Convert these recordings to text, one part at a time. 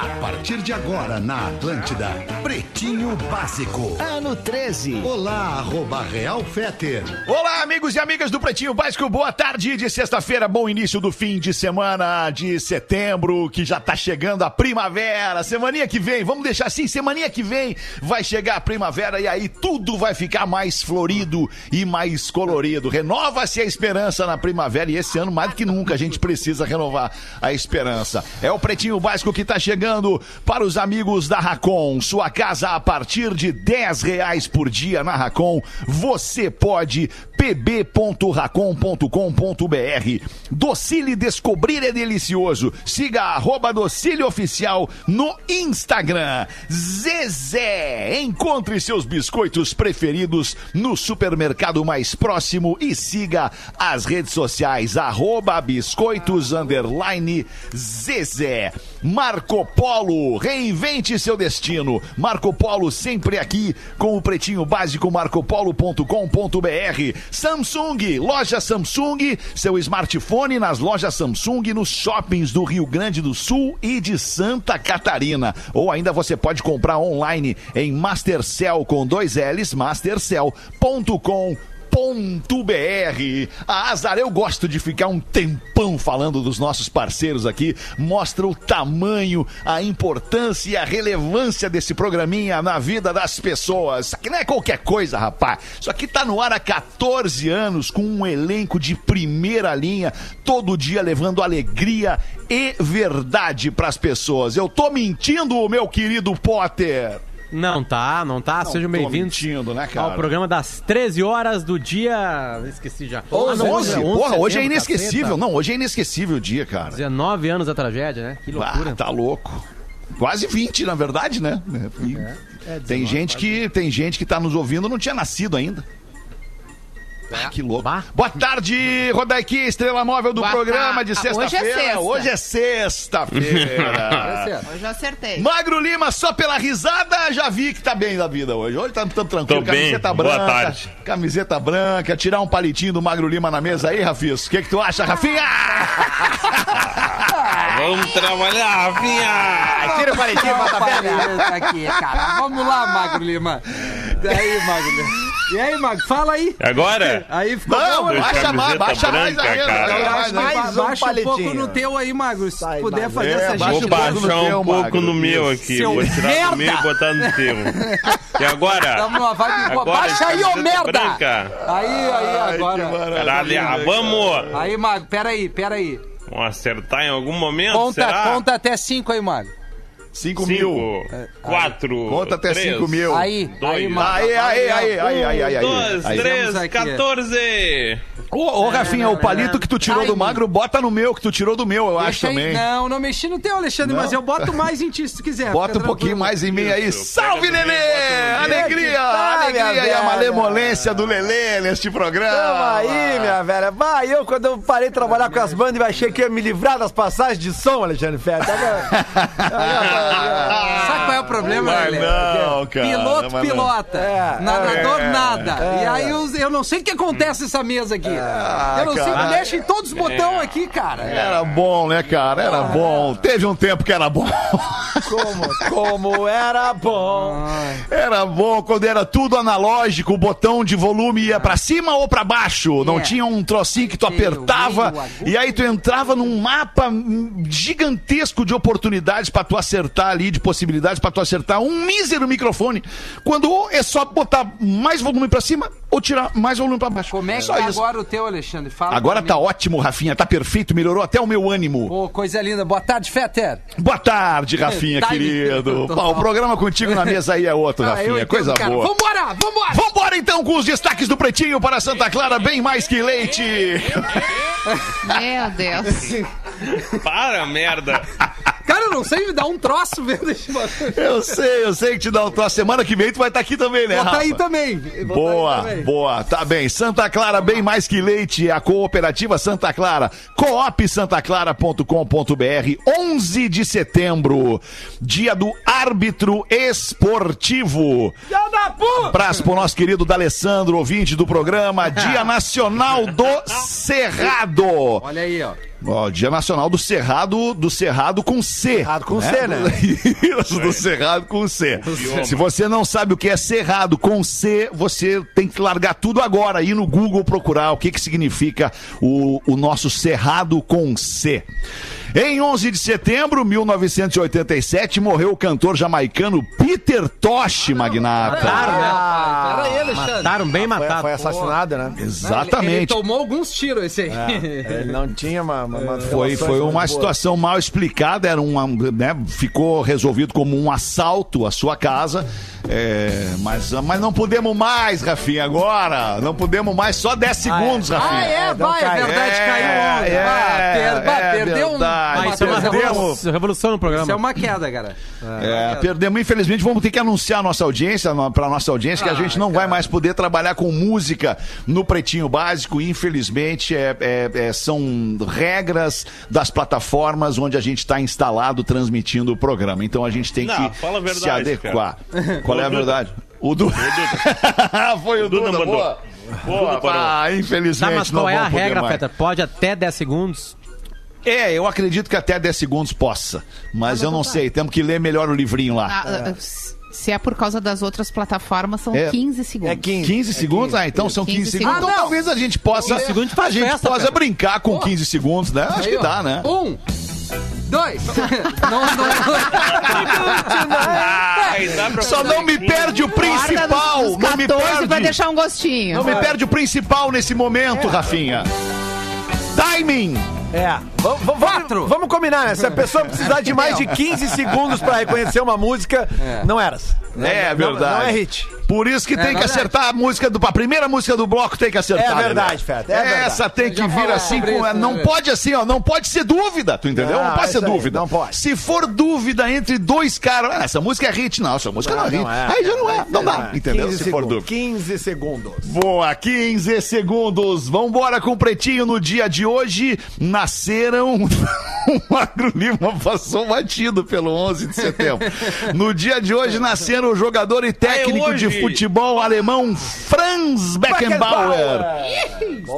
A partir de agora na Atlântida, Pretinho Básico. Ano 13. Olá, arroba Real Feter. Olá, amigos e amigas do Pretinho Básico. Boa tarde de sexta-feira, bom início do fim de semana de setembro, que já tá chegando a primavera. Semaninha que vem, vamos deixar assim, semaninha que vem vai chegar a primavera e aí tudo vai ficar mais florido e mais colorido. Renova-se a esperança na primavera e esse ano mais do que nunca a gente precisa renovar a esperança. É o Pretinho Básico que tá chegando para os amigos da Racon. Sua casa a partir de 10 reais por dia na Racon. Você pode pb.racon.com.br. Docile Descobrir é delicioso. Siga arroba Docile Oficial no Instagram. Zezé, encontre seus biscoitos preferidos no supermercado mais próximo e siga as redes sociais arroba biscoitos underline Zezé. Marco Polo, reinvente seu destino. Marco Polo sempre aqui com o pretinho básico marcopolo.com.br. Samsung, loja Samsung, seu smartphone nas lojas Samsung nos shoppings do Rio Grande do Sul e de Santa Catarina. Ou ainda você pode comprar online em Mastercell com dois L's, mastercell.com br A Azar, eu gosto de ficar um tempão falando dos nossos parceiros aqui. Mostra o tamanho, a importância e a relevância desse programinha na vida das pessoas. Isso aqui não é qualquer coisa, rapaz. Isso aqui tá no ar há 14 anos com um elenco de primeira linha, todo dia levando alegria e verdade pras pessoas. Eu tô mentindo, meu querido Potter? Não tá, não tá. Não Sejam bem-vindos né, cara? ao programa das 13 horas do dia. Esqueci já. 11, Ah, não, 11, é porra, de hoje é inesquecível. caceta. Não, hoje é inesquecível o dia, cara. 19 anos da tragédia, né? Que loucura. Ah, tá louco. Quase 20, na verdade, né? É, tem 19, gente que tem gente que tá nos ouvindo não tinha nascido ainda. Ah, que louco. Bah. Boa tarde, Rodaique, estrela móvel do Boa programa de. Ah, hoje é sexta-feira. sexta. Hoje é sexta-feira. Hoje eu acertei. Magro Lima, só pela risada, já vi que tá bem da vida hoje. Hoje tá tão tranquilo. Tô bem. Camiseta Boa branca. tarde. Camiseta branca, tirar um palitinho do Magro Lima na mesa aí, Rafis. O que, que tu acha, Rafinha? Vamos trabalhar, Rafinha! Tira o palitinho, bota Tá aqui, cara. Vamos lá, Magro Lima. E aí, Magro Lima? E aí, Magro? Fala aí. Agora? Aí ficou Não, bom, né? baixa mais, baixa mais branca, ainda. cara. mais mais um baixa um pouco no teu aí, Magro. Se Sai, puder Magro. fazer É, essa baixa Vou um baixar teu, um pouco Magro. no meu aqui. Seu Vou tirar merda! do meu e botar no teu. E agora? Tamo numa vibe boa. Agora, Baixa aí, ô merda! branca. Aí, aí, agora. Caralho, vamos! Aí, Magro, peraí, peraí. Vamos acertar em algum momento, Conta, será? conta até cinco aí, Magro. 5 mil. Cinco, quatro, Conta até três, 5 mil. Aí, dois, aí, Magro. Aí, aí, aí, aí, aí, aí, aí. Dois, aí. três, Estamos aqui. 14! Ô, ô, Rafinha, o palito que tu tirou Ai, do magro, bota no meu, que tu tirou do meu, eu acho aí- também. Não, não mexi no teu, Alexandre, Não? mas eu boto mais em ti se tu quiser. Bota um pouquinho mais em mim aí. Isso, Salve, Lelê! Alegria, alegria e a malemolência do Lelê neste programa. Tamo aí, minha velha. Bah, eu quando eu parei de trabalhar com as bandas, achei que ia me livrar das passagens de som, Alexandre Ferro. Sabe qual é o problema, Mas Lelê? não, cara. Piloto, não. pilota. É, Nadador, é, nada. é. e aí eu, eu não sei o que acontece nessa mesa aqui. Ah, eu não sei, cara. mexe em todos os botões aqui, cara. Era bom, né, cara? Era bom. Teve um tempo que era bom. como, como era bom. Era bom quando era tudo analógico, o botão de volume ia pra cima ou pra baixo. Não É. tinha um trocinho que tu apertava e aí tu entrava num mapa gigantesco de oportunidades pra tu acertar ali, de possibilidades pra tu acertar um mísero microfone. Quando ou é só botar mais volume pra cima ou tirar mais volume pra baixo. Como é que só tá isso. agora o teu, Alexandre? Fala Agora tá mim. ótimo, Rafinha, tá perfeito, melhorou até o meu ânimo. Ô, coisa linda. Boa tarde, Fetter. Boa tarde, Rafinha, Tá querido. Pá, o programa contigo na mesa aí é outro, Ah, Rafinha. entendo, Coisa cara. boa. Vambora, vambora. Vambora então com os destaques do Pretinho para Santa Clara, bem mais que leite. Meu Deus. Para, merda! Eu não sei, me dá um troço vendo esse bagulho. Eu sei, eu sei que te dá um troço. Semana que vem tu vai estar aqui também, né, Vou tá Rafa? aí também. Vou tá aí Boa, também. boa. Tá bem. Santa Clara, bem mais que leite. A cooperativa Santa Clara. coopsantaclara.com.br. 11 de setembro. Dia do árbitro esportivo. Abraço pro nosso querido D'Alessandro, ouvinte do programa. Dia Nacional do Cerrado. Olha aí, ó. Ó, Dia Nacional do Cerrado, do Cerrado com C. Cerrado com C, né? Isso, do Cerrado com C. Se você não sabe o que é Cerrado com C, você tem que largar tudo agora, ir no Google procurar o que, que significa o, o nosso Cerrado com C. Em 11 de setembro de 1987, morreu o cantor jamaicano Peter Tosh, magnata. Claro, né? Ah, aí, Alexandre. Mataram bem Foi, matado. foi assassinado, né? Ele, ele Exatamente. tomou alguns tiros, esse aí. Ele não tinha uma. uma, uma Foi, foi uma boa. situação mal explicada, era uma, né, ficou resolvido como um assalto à sua casa. é, mas, mas não podemos mais, Rafinha, agora. Não podemos mais, só 10 segundos, Ah, Rafinha. é? não Vai, é verdade, É, caiu ontem. é, Ah, bah, é perdeu um. Verdade. Ah, isso é uma revolução, revolução no programa. Isso é uma queda, cara. É, perdemos, infelizmente, vamos ter que anunciar a nossa audiência, para nossa audiência, que a Ah, gente não vai mais poder trabalhar com música no Pretinho Básico. Infelizmente, é- é- é- são regras das plataformas onde a gente está instalado transmitindo o programa. Então a gente tem Não, que verdade, se adequar. Qual é a O Duda. verdade? O Duda. Foi o Duda Duda, mandou. boa. Boa, parou. ah, Tá, infelizmente mas não qual é a regra. Feta? Pode até 10 segundos? É, eu acredito que até 10 segundos possa, mas eu não sei, temos que ler melhor o livrinho lá. Ah, ah, Se é por causa das outras plataformas, são É. 15 segundos. É 15. 15 segundos? Ah, então são 15, 15 segundos. Então Ah, não. talvez a gente possa, 15 segundos faz a gente festa, possa cara. brincar com 15 segundos, né? Acho Aí, que ó. dá, né? Um, dois. não, não. Pra Só não me perde o principal, nos, nos não me 14 vai perde. deixar um gostinho. Não me perde o principal nesse momento, Rafinha. Timing. É. Vamos, vamos, vamos, vamos combinar, né? Se a pessoa precisar de mais de 15 segundos pra reconhecer uma música, não eras. É Não- verdade. Não é hit. Por isso que tem que verdade. acertar a música do. A primeira música do bloco tem que acertar. É verdade, Lelê. Feta, é verdade. Essa tem que vir assim sobre com. isso, não né? pode assim, ó. Não pode ser dúvida, tu entendeu? Não, Não, pode é ser aí, dúvida. não pode. Se for dúvida entre dois caras. Ah, essa música é hit. Não, essa música não, é hit. não é. Aí já não é. Não dá. Entendeu? 15 Se for segundos. dúvida. 15 segundos. Boa, 15 segundos. Vambora com o Pretinho no dia de hoje. Nasceram. o Magro Lima passou batido pelo 11 de setembro. No dia de hoje nasceram o jogador e técnico de hoje. futebol alemão Franz Beckenbauer.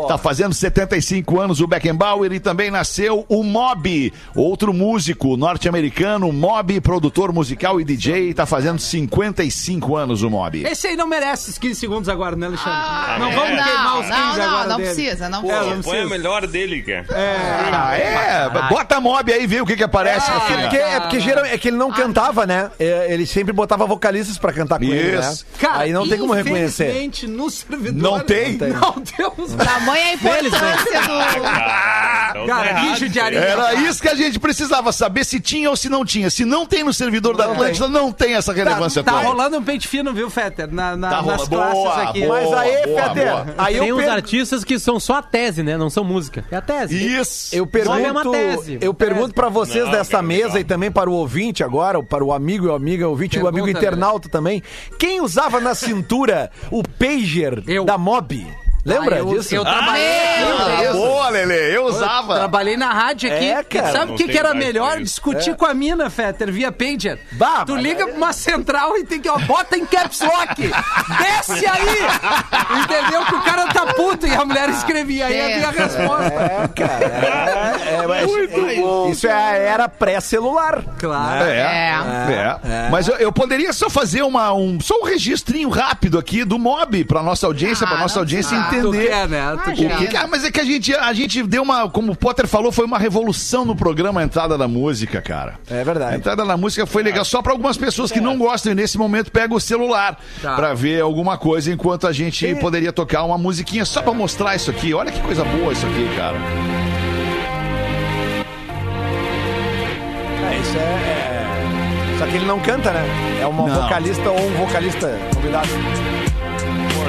Tá fazendo 75 anos o Beckenbauer e também nasceu o Mob, outro músico norte-americano, Mob, produtor musical e DJ, tá fazendo 55 anos o Mob. Esse aí não merece os 15 segundos agora, né, Alexandre? Ah, não vamos não, queimar os 15 não, não, agora não dele. precisa, não Pô, precisa. não Põe a precisa. melhor dele, cara. Ah, é? Bota Mob aí, vê o que que aparece, É Rafinha. porque, é porque geralmente, é que ele não cantava, né? É, Ele sempre botava vocalistas pra cantar com ele, né? Isso. Cara, Aí não tem como reconhecer. infelizmente, no servidor... Não tem? Não temos... Tamanha a importância do. Ah, então tá Cara, errado bicho de isso aí. areia. Era isso que a gente precisava saber se tinha ou se não tinha. Se não tem no servidor da Atlântida, não tem essa relevância Tá rolando um pente fino, viu, Fetter? Na, na, Tá nas rolando. classes Boa, aqui. boa. Mas aí, boa, Feter, boa. aí Tem eu, uns per- artistas que são só a tese, né? Não são música. É a tese. Isso. eu É uma tese. eu pergunto pra vocês Não, dessa mesa legal. e também para o ouvinte agora, para o amigo e amiga ouvinte e o amigo Pergunta, internauta também. Quem usava na cintura o pager Eu. da Mob? Lembra Ah, eu, disso? Eu trabalhei, Meu Deus. Boa, Lele, eu usava. trabalhei na rádio aqui. É, cara. Sabe o que, que era melhor? pra. Discutir com a mina, Fetter, via pager. Bah, tu liga pra uma central e tem que, ó, bota em caps lock. Desce aí! Entendeu? Que o cara tá puto e a mulher escrevia. Aí É. havia a resposta. É, cara. É, é, mas- isso é a era pré-celular. Claro. É, É. é. Mas eu, eu poderia só fazer uma, um, só um registrinho rápido aqui do Mob pra nossa audiência, pra Ah, nossa não audiência Ah, entender. quer, né? Tu Ah, que que- ah, mas é que a gente, a gente deu uma, como o Potter falou, foi uma revolução no programa a entrada da música, cara. É A verdade. entrada da música foi legal. Só pra algumas pessoas que não gostam e nesse momento pega o celular Tá. pra ver alguma coisa enquanto a gente poderia tocar uma musiquinha só pra mostrar isso aqui. Olha que coisa boa isso aqui, cara. É, isso é, é- Só que ele não canta, né? É uma Não. vocalista ou um vocalista convidado.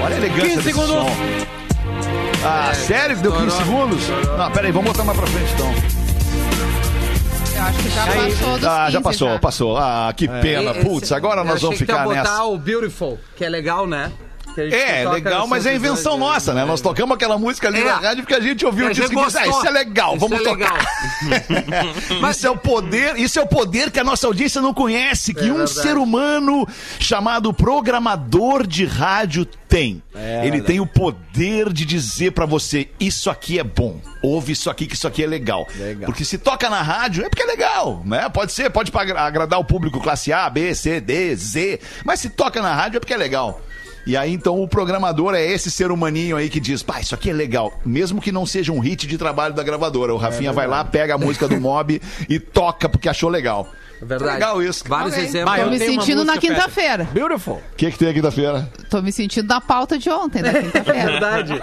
Olha a elegância 15 desse segundos. som. Ah, sério que deu 15 segundos? Não, peraí, vamos botar mais pra frente então. Eu acho que já passou dos Ah, já 15 passou, passou. Ah, que pena. Esse- Putz, agora eu nós vamos ficar botar nessa. o Beautiful, que é legal, né? Que a gente É, legal, mas é invenção nossa, né? Nós tocamos aquela música ali É. na rádio porque a gente ouviu E o disco e disse, ah, isso é legal, Isso vamos é tocar. Mas- isso é o poder, isso é o poder que a nossa audiência não conhece, que É um verdade. ser humano chamado programador de rádio tem. Ele tem o poder de dizer pra você, isso aqui é bom. Ouve isso aqui que isso aqui é legal. Legal. Porque se toca na rádio é porque é legal, né? Pode ser, pode agradar o público classe A, B, C, D, Z, mas se toca na rádio é porque é legal. E aí, então, o programador é esse ser humaninho aí que diz, pá, isso aqui é legal. Mesmo que não seja um hit de trabalho da gravadora. O Rafinha vai lá, pega a música do Mob e toca porque achou legal. É verdade. Legal isso. Vários Ok. exemplos. Tô eu me sentindo na quinta-feira. Beautiful. O que, que tem aqui quinta-feira? Tô me sentindo na pauta de ontem, da quinta-feira. Verdade.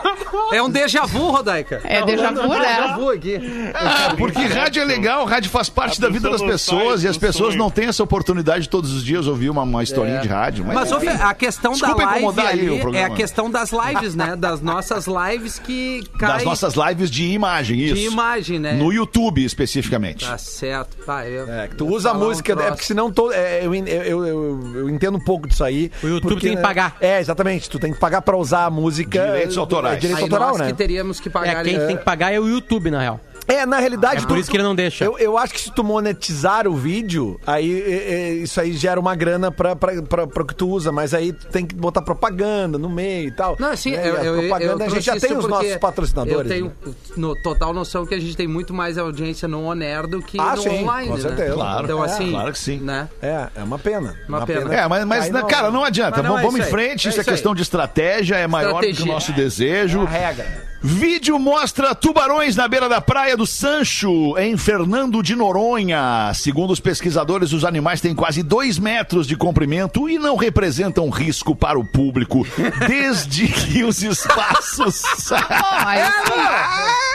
É um déjà vu, Rodaica. É déjà vu, né? Déjà vu aqui. Ah, porque rádio é legal, rádio faz parte da vida das pessoas e as pessoas não têm essa oportunidade de todos os dias ouvir uma, uma historinha de rádio. Mas, Mas a questão da Desculpa live incomodar aí ali o é a questão das lives, né? Das nossas lives que caem das nossas lives de imagem, isso. de imagem, né? No YouTube, especificamente. Tá certo. Tá, eu, É, tu usa a falar um música, é porque senão to- é, eu, eu, eu, eu- eu entendo um pouco disso aí. O YouTube porque, tem que pagar. É, exatamente. Tu tem que pagar pra usar a música. Direitos autorais. É, direito Aí autoral, nós né? que teríamos que pagar. É, quem né? tem que pagar é o YouTube, na real. É, na realidade. É por isso que ele não deixa. Eu, eu acho que se tu monetizar o vídeo, aí é, é, isso aí gera uma grana pra, pra, pra, pra o que tu usa, mas aí tu tem que botar propaganda no meio e tal. Não, assim, né? eu, a eu, propaganda eu a gente já tem os nossos patrocinadores. Eu né? tenho no, total noção que a gente tem muito mais audiência no On-Air do que Ah, no sim, online, com né? certeza. Claro. Então, É, assim, claro que sim. Né? É, é uma pena. Uma pena. É, mas, mas na- cara, não adianta. Mas não, vamos é em frente. É Isso é questão de estratégia, é maior do que o nosso desejo. É a regra. Vídeo mostra tubarões na beira da praia do Sancho, em Fernando de Noronha. Segundo os pesquisadores, os animais têm quase dois metros de comprimento e não representam risco para o público, desde que os espaços. Aí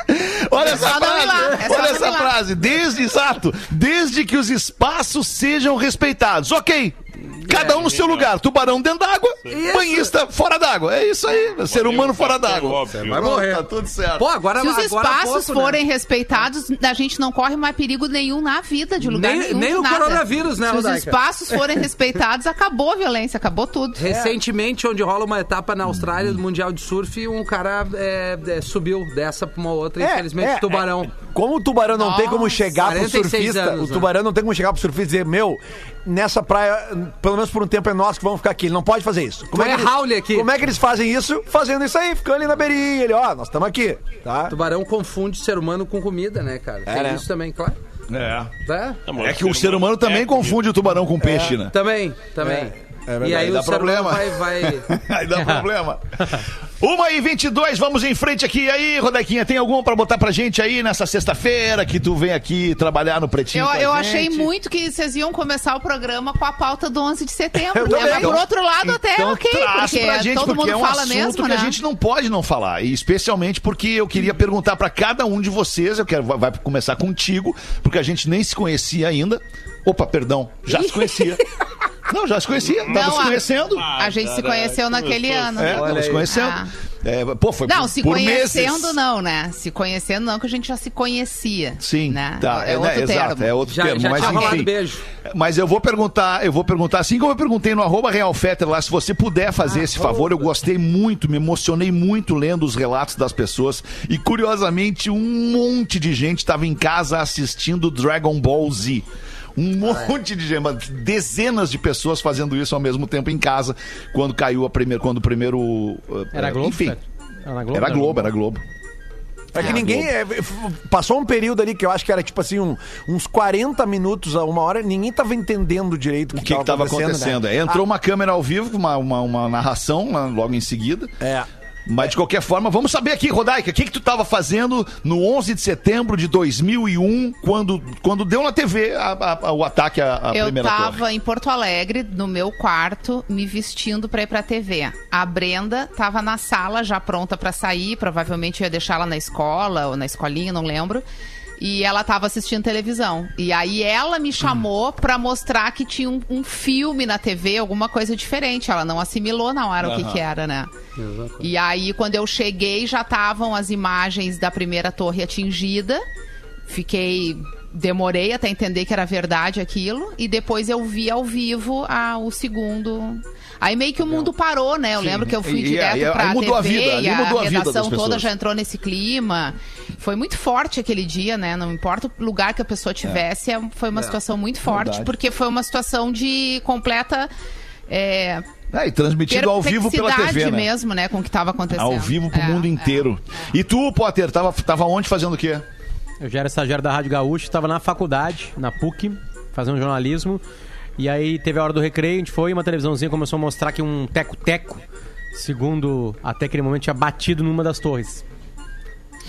Olha essa frase, é olha essa frase. Desde, exato, desde que os espaços sejam respeitados. Ok. Cada um no seu lugar. Tubarão dentro d'água, banhista fora d'água. É isso aí. Ser humano fora d'água. Vai morrer. Tá tudo certo. Pô, agora Se os agora espaços pouco, né? forem respeitados, a gente não corre mais perigo nenhum na vida, de lugar Nem- nenhum. nem o nada. coronavírus, né, Se os espaços forem respeitados, acabou a violência, acabou tudo. Recentemente, onde rola uma etapa na Austrália do Mundial de Surf, um cara é, é, subiu dessa pra uma outra, infelizmente, é, tubarão. É. como o tubarão não tem como chegar pro 46 surfista, anos, o né? tubarão não tem como chegar pro surfista e dizer, meu, nessa praia, pelo menos por um tempo é nós que vamos ficar aqui. Ele não pode fazer isso. Tu é eles, Raul aqui. Como é que eles fazem isso? Fazendo isso aí, ficando ali na beirinha. Ele, ó, nós estamos aqui, tá? Tubarão confunde ser humano com comida, né, cara? Tem né? isso também, claro. É. Tá? É que o ser humano também é confunde o tubarão com peixe, né? Também, também. É verdade. e aí Aí dá problema. vai, vai... Aí dá problema. Uma e 22, vamos em frente aqui. E aí, Rodequinha, tem alguma pra botar pra gente aí nessa sexta-feira que tu vem aqui trabalhar no Pretinho Eu, eu achei muito que vocês iam começar o programa com a pauta do 11 de setembro. Eu né? Mas por outro lado, até Então ok, porque pra gente, todo porque mundo é um fala assunto mesmo, que né? a gente não pode não falar. E especialmente porque eu queria perguntar pra cada um de vocês, eu quero, vai começar contigo, porque a gente nem se conhecia ainda. Opa, perdão, já se conhecia. Não, já se conhecia, tava Não, se a- conhecendo. A gente se conheceu naquele ano. É, tava se conhecendo. Ah. É, pô, foi Não, por, se por conhecendo meses. não, né? Se conhecendo não, que a gente já se conhecia. Sim, né? tá, é, é, né, outro termo. exato, é outro Já, termo, já mas tinha rolado enfim. beijo. Mas eu vou perguntar, eu vou perguntar, assim como eu perguntei no arroba Real Fetter lá, se você puder fazer Ah, esse favor, eu gostei muito, me emocionei muito lendo os relatos das pessoas e curiosamente um monte de gente estava em casa assistindo Dragon Ball Z. Um monte de gente, dezenas de pessoas fazendo isso ao mesmo tempo em casa quando caiu a primeira, quando o primeiro, uh, Era Globo? enfim? Era Globo? era Globo, era Globo. É que ninguém. é, passou um período ali que eu acho que era tipo assim, um- uns 40 minutos a uma hora, ninguém tava entendendo direito o O que, que estava acontecendo? né? É, entrou uma câmera ao vivo, uma, uma, uma narração lá logo em seguida. É. Mas de qualquer forma, vamos saber aqui, Rodaica, o que, que tu estava fazendo no 11 de setembro de 2001, quando, quando deu na TV a- a- a- o ataque à, à Eu primeira tava torre? em Porto Alegre, no meu quarto, me vestindo pra ir pra TV. A Brenda tava na sala, já pronta pra sair, provavelmente ia deixar ela na escola ou na escolinha, não lembro. E ela tava assistindo televisão. E aí ela me chamou pra mostrar que tinha um, um filme na TV, alguma coisa diferente. Ela não assimilou na hora o que, que era, né? E aí, quando eu cheguei, já estavam as imagens da primeira torre atingida. Fiquei demorei até entender que era verdade aquilo. E depois eu vi ao vivo a, o segundo. Aí meio que o mundo parou, né? Eu lembro que eu fui E- e direto aí pra mudou a TV e a a das redação toda já entrou nesse clima. Foi muito forte aquele dia, né? Não importa o lugar que a pessoa tivesse, é- foi uma situação muito forte, Verdade. porque foi uma situação de completa. É, É, e transmitido ao vivo pela TV, né? mesmo, né, com o que estava acontecendo. Ao vivo pro É, mundo é. inteiro. E tu, Potter, tava, tava onde fazendo o quê? Eu já era estagiário da Rádio Gaúcha, estava na faculdade, na PUC, fazendo jornalismo. E aí teve a hora do recreio, a gente foi, uma televisãozinha começou a mostrar que um teco-teco, segundo até aquele momento, tinha batido numa das torres.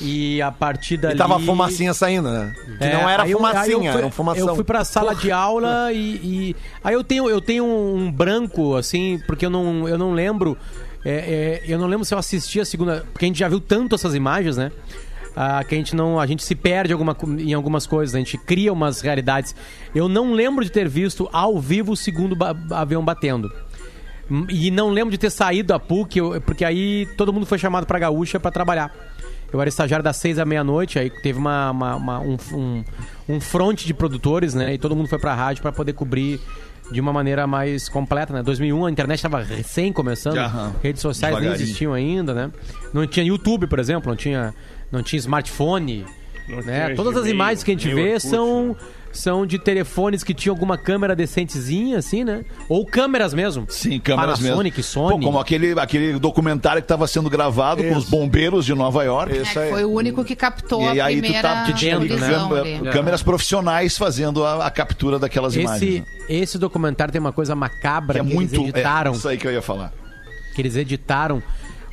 E a partir dali... E tava fumacinha saindo, né? Que É, não era aí eu- fumacinha, eu fui, era um fumação. Eu fui pra sala de aula e, e- Aí eu tenho, eu tenho um branco, assim, porque eu não, eu não lembro. é, é, eu não lembro se eu assisti a segunda. Porque a gente já viu tanto essas imagens, né? Ah, que a gente não. A gente se perde alguma, em algumas coisas, a gente cria umas realidades. Eu não lembro de ter visto ao vivo o segundo ba- avião batendo. E não lembro de ter saído da PUC, eu- porque aí todo mundo foi chamado pra Gaúcha pra trabalhar. Eu era estagiário das seis à meia-noite, aí teve uma, uma- uma- um, um, um fronte de produtores, né? E todo mundo foi pra rádio pra poder cobrir de uma maneira mais completa, né? 2001 a internet estava recém começando, Aham. redes sociais nem existiam ainda, né? Não tinha YouTube, por exemplo, não tinha, não tinha smartphone, Não né? tinha Todas as Gmail, imagens que a gente nem vê Orkut, são né? São de telefones que tinham alguma câmera decentezinha, assim, né? Ou câmeras mesmo. Sim, câmeras Panasonic, mesmo. Sony. Pô, como aquele, aquele documentário que estava sendo gravado com os bombeiros de Nova York. É, que foi o único que captou E a aí tu primeira tá de dentro, né? visão câmera- câmeras profissionais fazendo a, a captura daquelas imagens. Esse, né? esse documentário tem uma coisa macabra Que é que, muito. eles editaram. É, isso aí que eu ia falar. que eles editaram.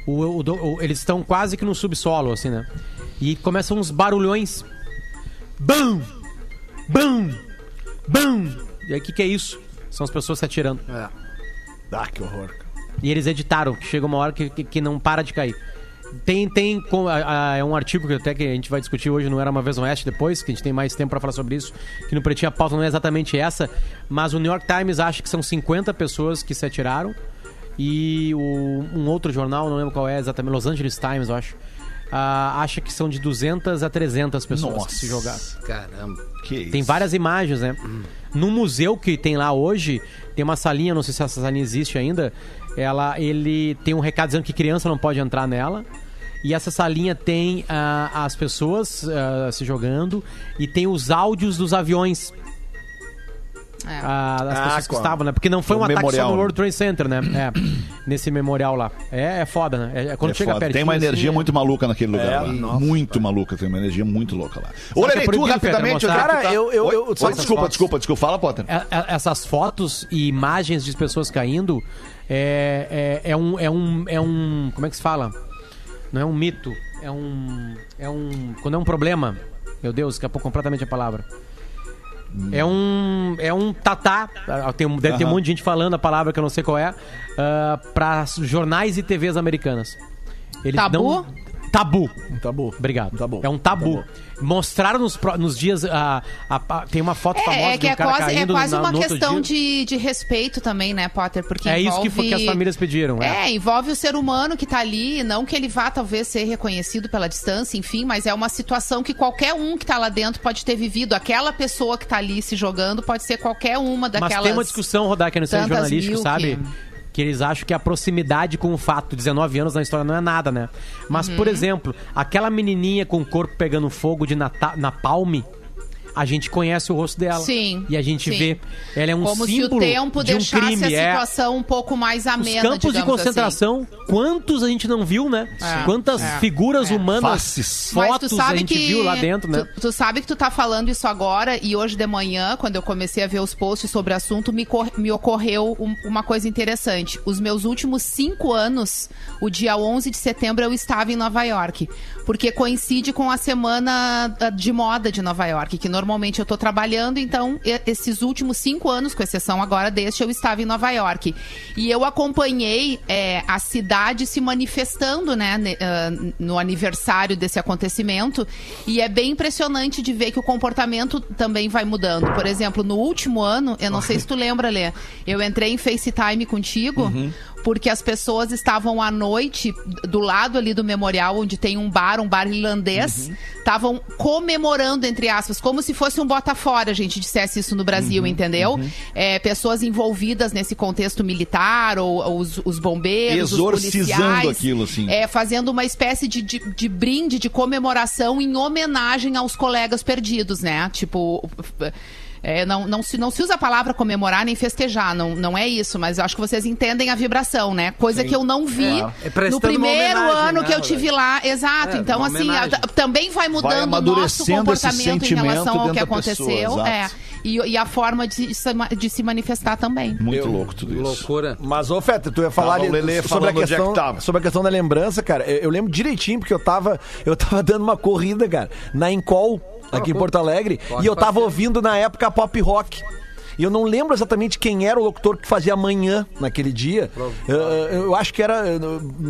O, o o- eles estão quase que no subsolo, assim, né? E começam uns barulhões. Bum! Bum! Bum! E aí, o que, que é isso? São as pessoas se atirando. Ah, que horror. E eles editaram, que chega uma hora que, que, que não para de cair. Tem, tem com- a- a- é um artigo que até que a gente vai discutir hoje, não era uma vez no Oeste depois, que a gente tem mais tempo pra falar sobre isso, que no Pretinho a pauta não é exatamente essa, mas o New York Times acha que são 50 pessoas que se atiraram e o- um outro jornal, não lembro qual é exatamente, Los Angeles Times, eu acho, ah, acha que são de 200 a 300 pessoas que se jogaram. Caramba. Que isso. Tem várias imagens, né? No museu que tem lá hoje, tem uma salinha, não sei se essa salinha existe ainda. Ela, ele tem um recado dizendo que criança não pode entrar nela. E essa salinha tem ah, as pessoas ah, se jogando e tem os áudios dos aviões. É. ah, das Ah, pessoas que estavam, né? Porque não foi O um ataque só memorial, no? World Trade Center, né? É, nesse memorial lá. É, é foda, né? É, é quando É chega foda. perto. Tem uma energia muito maluca naquele lugar. É, lá. nossa, muito maluca, tem uma energia muito louca lá. Lelê, tu rapidamente. tu Cara, eu- eu- Oi? eu- Oi, desculpa, fotos. desculpa, desculpa. Fala, Potter. Essas fotos e imagens de pessoas caindo é, é, é um, é um. É um. Como é que se fala? Não é um mito. É um. É um. Quando é um problema. Meu Deus, escapou completamente a palavra. É um. É um tatá. ah, Tem, deve ter um monte de gente falando a palavra que eu não sei qual é. para jornais e TVs americanas. Eles Tabu? não- Tabu. Um tabu. Obrigado. Tabu. É um tabu. Mostraram nos, nos dias. a- a- a- tem uma foto famosa É, é de que um é cara quase, é quase na- uma questão de, de respeito também, né, Potter? Porque É isso envolve... que, foi- que as famílias pediram. É. É, envolve o ser humano que tá ali, não que ele vá talvez ser reconhecido pela distância, enfim, mas é uma situação que qualquer um que tá lá dentro pode ter vivido. Aquela pessoa que tá ali se jogando pode ser qualquer uma daquelas. Mas tem uma discussão, Rodar, que é no centro jornalístico, mil sabe? que- Que eles acham que a proximidade com o fato, 19 anos na história não é nada, né? Mas, Uhum. por exemplo, aquela menininha com o corpo pegando fogo de nata- na palme, a gente conhece o rosto dela. Sim, E a gente sim. vê. Ela é um Como se símbolo o tempo de um deixasse crime. a é. situação um pouco mais Os amena, campos de digamos concentração, quantos a gente não viu, né? É, Quantas é, figuras é. humanas, Faces. Fotos a gente viu lá dentro, né? Tu, tu sabe que tu tá falando isso agora e hoje de manhã, quando eu comecei a ver os posts sobre o assunto, me, cor- me ocorreu um- uma coisa interessante. Os meus últimos cinco anos, o dia 11 de setembro, eu estava em Nova York. Porque coincide com a semana ah, de moda de Nova York, que normalmente eu tô trabalhando, então esses últimos cinco anos, com exceção agora deste, eu estava em Nova York. E eu acompanhei é, a cidade se manifestando, né, ah, no aniversário desse acontecimento. E é bem impressionante de ver que o comportamento também vai mudando. Por exemplo, no último ano, eu não sei se tu lembra, Lê, eu entrei em FaceTime contigo, porque as pessoas estavam à noite do lado ali do memorial, onde tem um bar, um bar irlandês, Uhum. estavam comemorando, entre aspas, como se fosse um bota fora, a gente dissesse isso no Uhum. Brasil, entendeu? É, pessoas envolvidas nesse contexto militar, ou, ou os, os bombeiros, Exorcizando os policiais. aquilo, assim. É, fazendo uma espécie de, de, de brinde, de comemoração em homenagem aos colegas perdidos, né? Tipo. É, não, não, se, não se usa a palavra comemorar nem festejar, não, não é isso, mas eu acho que vocês entendem a vibração, né? Coisa que eu não vi É prestando no primeiro ano né, que eu tive lá. Exato. É, então, assim, a- também vai mudando o nosso comportamento em relação ao que da pessoa, aconteceu. é, e, e a forma de, de se manifestar também. Muito louco tudo isso. Loucura. Mas, ô Feta, tu ia falar Tava o ali sobre, a é que questão, tava. sobre a questão da lembrança, cara. Eu, eu lembro direitinho, porque eu tava, eu tava dando uma corrida, cara, na Encol, aqui em Porto Alegre, e eu tava ouvindo na época pop rock. E eu não lembro exatamente quem era o locutor que fazia amanhã naquele dia. Eu, eu acho que era eh,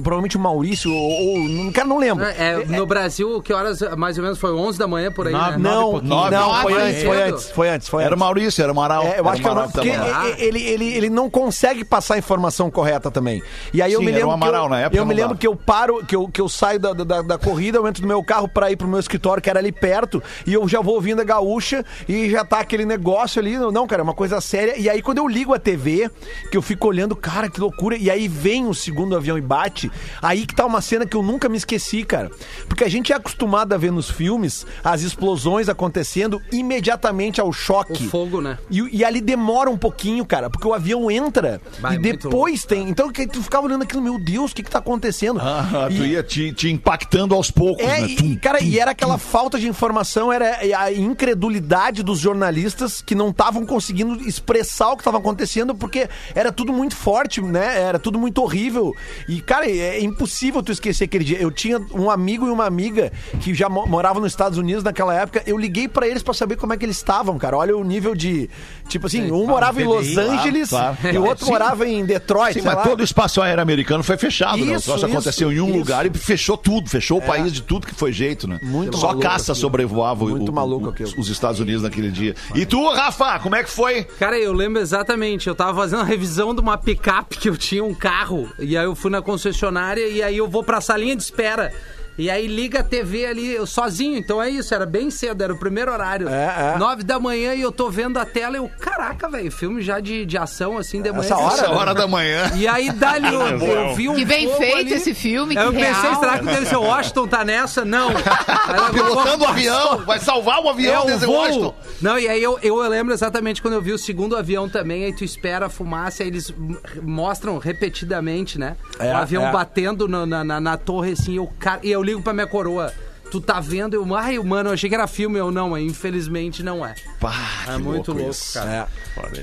provavelmente o Maurício, ou. ou cara, não lembro. É, no Brasil, que horas mais ou menos foi 11 da manhã por aí, Nove, né? Não, Nove não, foi Nove. antes, foi antes, foi antes, foi Era o. Maurício, era o Amaral. É, eu acho que era o porque Amaral. ele, ele, ele não consegue passar a informação correta também. E aí eu Sim, me era lembro o Amaral, que eu, na época eu me lembro dava. que eu paro, que eu, que eu saio da, da, da corrida, eu entro no meu carro pra ir pro meu escritório, que era ali perto, e eu já vou ouvindo a gaúcha e já tá aquele negócio ali. Não, cara, é uma coisa séria. E aí quando eu ligo a TV, que eu fico olhando, cara, que loucura. E aí vem o segundo avião e bate. Aí que tá uma cena que eu nunca me esqueci, cara. Porque a gente é acostumado a ver nos filmes as explosões acontecendo imediatamente ao choque. O fogo, né? E, e ali demora um pouquinho, cara, porque o avião entra Vai, e muito depois tem. Então que tu ficava olhando aquilo, meu Deus, o que que tá acontecendo? Ah, tu E- ia te, te impactando aos poucos, é, né? e, Tum, cara, tum, e era aquela falta de informação, era a incredulidade dos jornalistas que não estavam conseguindo expressar o que estava acontecendo, porque era tudo muito forte, né? Era tudo muito horrível. E, cara, é impossível tu esquecer aquele dia. Eu tinha um amigo e uma amiga que já mo- moravam nos Estados Unidos naquela época. Eu liguei pra eles pra saber como é que eles estavam, cara. Olha o nível de. Tipo assim, um morava em Los PDI, Angeles claro, e o outro Sim. morava em Detroit. Sim, mas lá. todo o espaço aéreo americano foi fechado, né? O Isso, troço isso, aconteceu em um isso. lugar e fechou tudo, fechou o país de tudo que foi jeito, né? Muito Só caça aquilo. sobrevoava o- Muito o- maluco o- os Estados Unidos naquele dia. E tu, Rafa, como é que foi? Cara, eu lembro exatamente. Eu tava fazendo a revisão de uma picape que eu tinha um carro. E aí eu fui na concessionária e aí eu vou pra salinha de espera. E aí liga a TV ali, eu sozinho. Então é isso, era bem cedo, era o primeiro horário. É, é. Nove da manhã e eu tô vendo a tela e eu, caraca, velho, filme já de, de ação, assim, de manhã. Essa hora, Essa hora da manhã. E aí dali eu, eu vi um Que bem feito ali. esse filme, que Eu pensei, real. será que o Denzel Washington tá nessa? Não. Pilotando o avião, vai salvar o avião, é o voo. Washington. Não, e aí eu, eu lembro exatamente quando eu vi o segundo avião também, aí tu espera a fumaça, aí eles mostram repetidamente, né? É, o avião é. batendo na, na, na- na torre, assim, eu, e eu ligo pra minha coroa. Tu tá vendo? Eu, ai, mano, eu achei que era filme, eu não, mas infelizmente não é. Pá, É muito louco, isso. cara. É.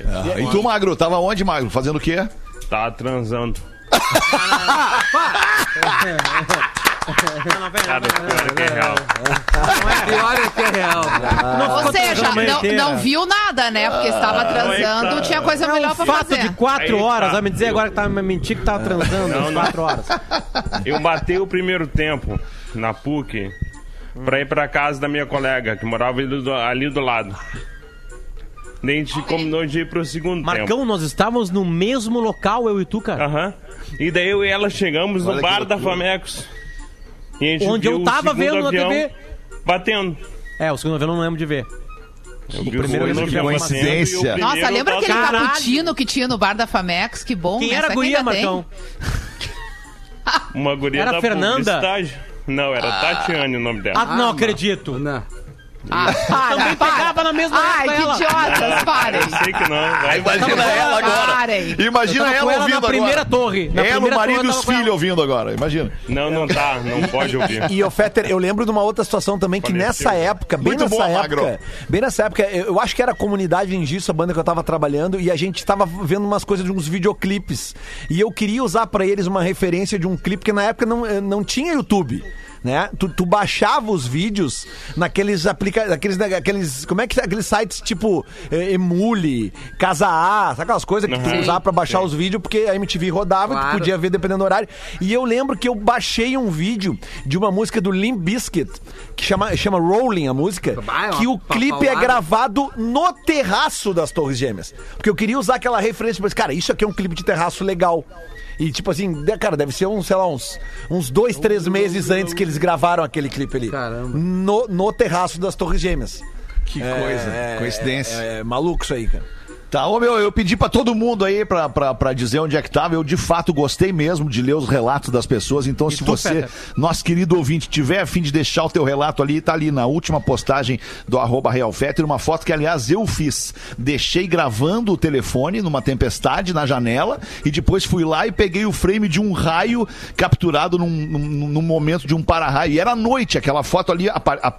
Ah, e tu, Magro, tava onde, Magro? Fazendo o quê? Tá transando. Cara, pior que é real. Pior é que é real. Ou seja, não, não viu nada, né? Porque estava transando, tá. tinha coisa É melhor um pra fato fazer. de quatro Aí horas. tá. Vai me dizer agora que tá me mentir que tava transando Não, não. quatro horas. Eu matei o primeiro tempo na PUC pra ir pra casa da minha colega, que morava ali do, ali do lado. A gente combinou de ir pro segundo tempo. Marcão, nós estávamos no mesmo local, eu e tu, cara. Aham. E daí eu e ela chegamos Olha no bar da. Famecos. E a gente Onde viu eu o tava segundo vendo na TV. Batendo. É, o segundo avião eu não lembro de ver. Eu vi primeiro o que coincidência. o primeiro Nossa, lembra aquele Caralho. cappuccino que tinha no bar da Famex? Que bom, Quem né? era a guria? Marcão? Uma guria Era da a Fernanda? publicidade. Não, era Tatiane o nome dela. Ah, não acredito. Não. Ah, para, Também para. pegava na mesma Ai, época que ela. idiotas, parem. Eu sei que não. Vai. Imagina ela agora. Parem. Imagina ela ela ouvindo na primeira agora. torre. Na ela, primeira o marido torre e os filhos ouvindo agora, imagina. Não, não tá. Não pode ouvir. E o Fetter, eu lembro de uma outra situação também que nessa época, bem Muito nessa boa, época, Magro. bem nessa época, eu acho que era a comunidade Ninjiço, a banda que eu tava trabalhando, e a gente tava vendo umas coisas de uns videoclipes. E eu queria usar pra eles uma referência de um clipe que na época não, eh, não tinha YouTube. Né? Tu, tu baixava os vídeos naqueles aplicativos, aqueles, aqueles, como é que aqueles sites tipo eh, Emule, Casa A, sabe aquelas coisas que tu Uhum. usava pra baixar Sim. os vídeos porque a MTV rodava e tu Claro. podia ver dependendo do horário. E eu lembro que eu baixei um vídeo de uma música do Limp Bizkit que chama, chama Rolling a música, Vai, ó, que o clipe é gravado no terraço das Torres Gêmeas. Porque eu queria usar aquela referência, mas cara, isso aqui é um clipe de terraço legal. E tipo assim, cara, deve ser uns, sei lá, uns, uns dois, três meses antes que eles gravaram aquele clipe ali. Caramba. No, no terraço das Torres Gêmeas. Que coisa, coincidência. É, é maluco isso aí, cara. Tá, ô meu, eu pedi pra todo mundo aí pra, pra, pra dizer onde é que tava. Eu de fato gostei mesmo de ler os relatos das pessoas. Então, se tu, você, Feta? nosso querido ouvinte, tiver a fim de deixar o teu relato ali, tá ali na última postagem do arroba Real Fetter, uma foto que, aliás, eu fiz. Deixei gravando o telefone numa tempestade na janela e depois fui lá e peguei o frame de um raio capturado num, num, num momento de um para-raio. E era noite, aquela foto ali,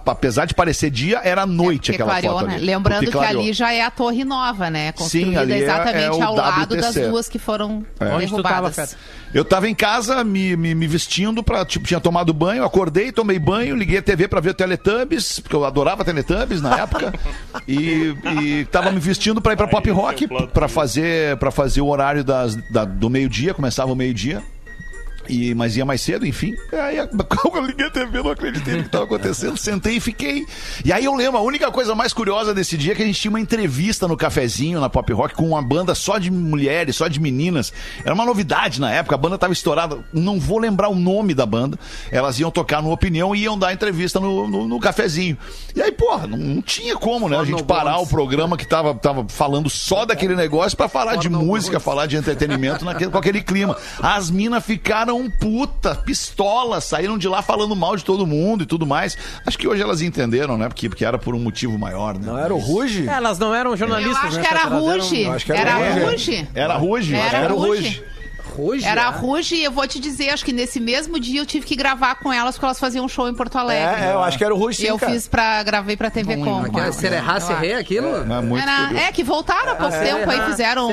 apesar de parecer dia, era noite Porque aquela clareou, foto né? ali. Lembrando Porque que clareou. ali já é a Torre Nova, né? Construída ali é- exatamente é o ao lado das duas que foram tava, derrubadas. Eu tava em casa me, me, me vestindo pra. Tipo, tinha tomado banho, acordei, tomei banho, liguei a TV pra ver o Teletubbies, porque eu adorava Teletubbies na época. e, e tava me vestindo pra ir pra Pop Aí, Rock pra fazer, pra fazer o horário das, da- do meio-dia, começava o meio-dia. E, mas ia mais cedo, enfim. Aí, como eu liguei a TV, não acreditei no que estava acontecendo. Sentei e fiquei. E aí eu lembro, a única coisa mais curiosa desse dia é que a gente tinha uma entrevista no cafezinho, na Pop Rock, com uma banda só de mulheres, só de meninas. Era uma novidade na época, a banda estava estourada. Não vou lembrar o nome da banda. Elas iam tocar no Opinião e iam dar entrevista no, no, no cafezinho. E aí, porra, não, não tinha como, né? A gente parar o programa que tava, tava falando só daquele negócio pra falar de música, falar de entretenimento naquele, com aquele clima. As minas ficaram puta, pistola, saíram de lá falando mal de todo mundo e tudo mais. Acho que hoje elas entenderam, né? Porque, porque era por um motivo maior, né? Não era o Ruge? É, Elas não eram Eu jornalistas, acho né, que era eram- Ruge. eu acho que era Era Ruge. Ruge. Era Ruge? Era Era o Ruge. Ruge. Ruge, Era é? Ruge e eu vou te dizer, acho que nesse mesmo dia eu tive que gravar com elas porque elas faziam um show em Porto Alegre. É, é, eu acho que era o Ruge E eu cara. fiz pra. gravei pra TV Com. com Aquela elas. Sererá, Eu Serré, acho. aquilo? É muito Era- é, que voltaram há pouco tempo aí, fizeram. um.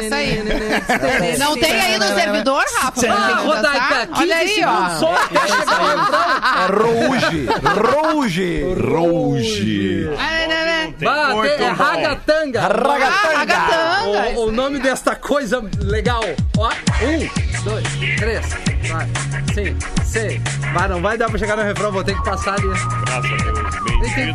Essa aí. Não tem aí no servidor, Rafa? Ah, Rodaica, dançar? 15 Olha aí, ó. só. É Rouge. Rouge. Rouge. Tem Bah, muito tem- é bom. ragatanga. Ah, ragatanga. O, o nome desta coisa legal. Ó, um, dois, três, quatro, cinco, seis. Vai, não vai dar pra chegar no refrão, vou ter que passar ali. Graças a Deus.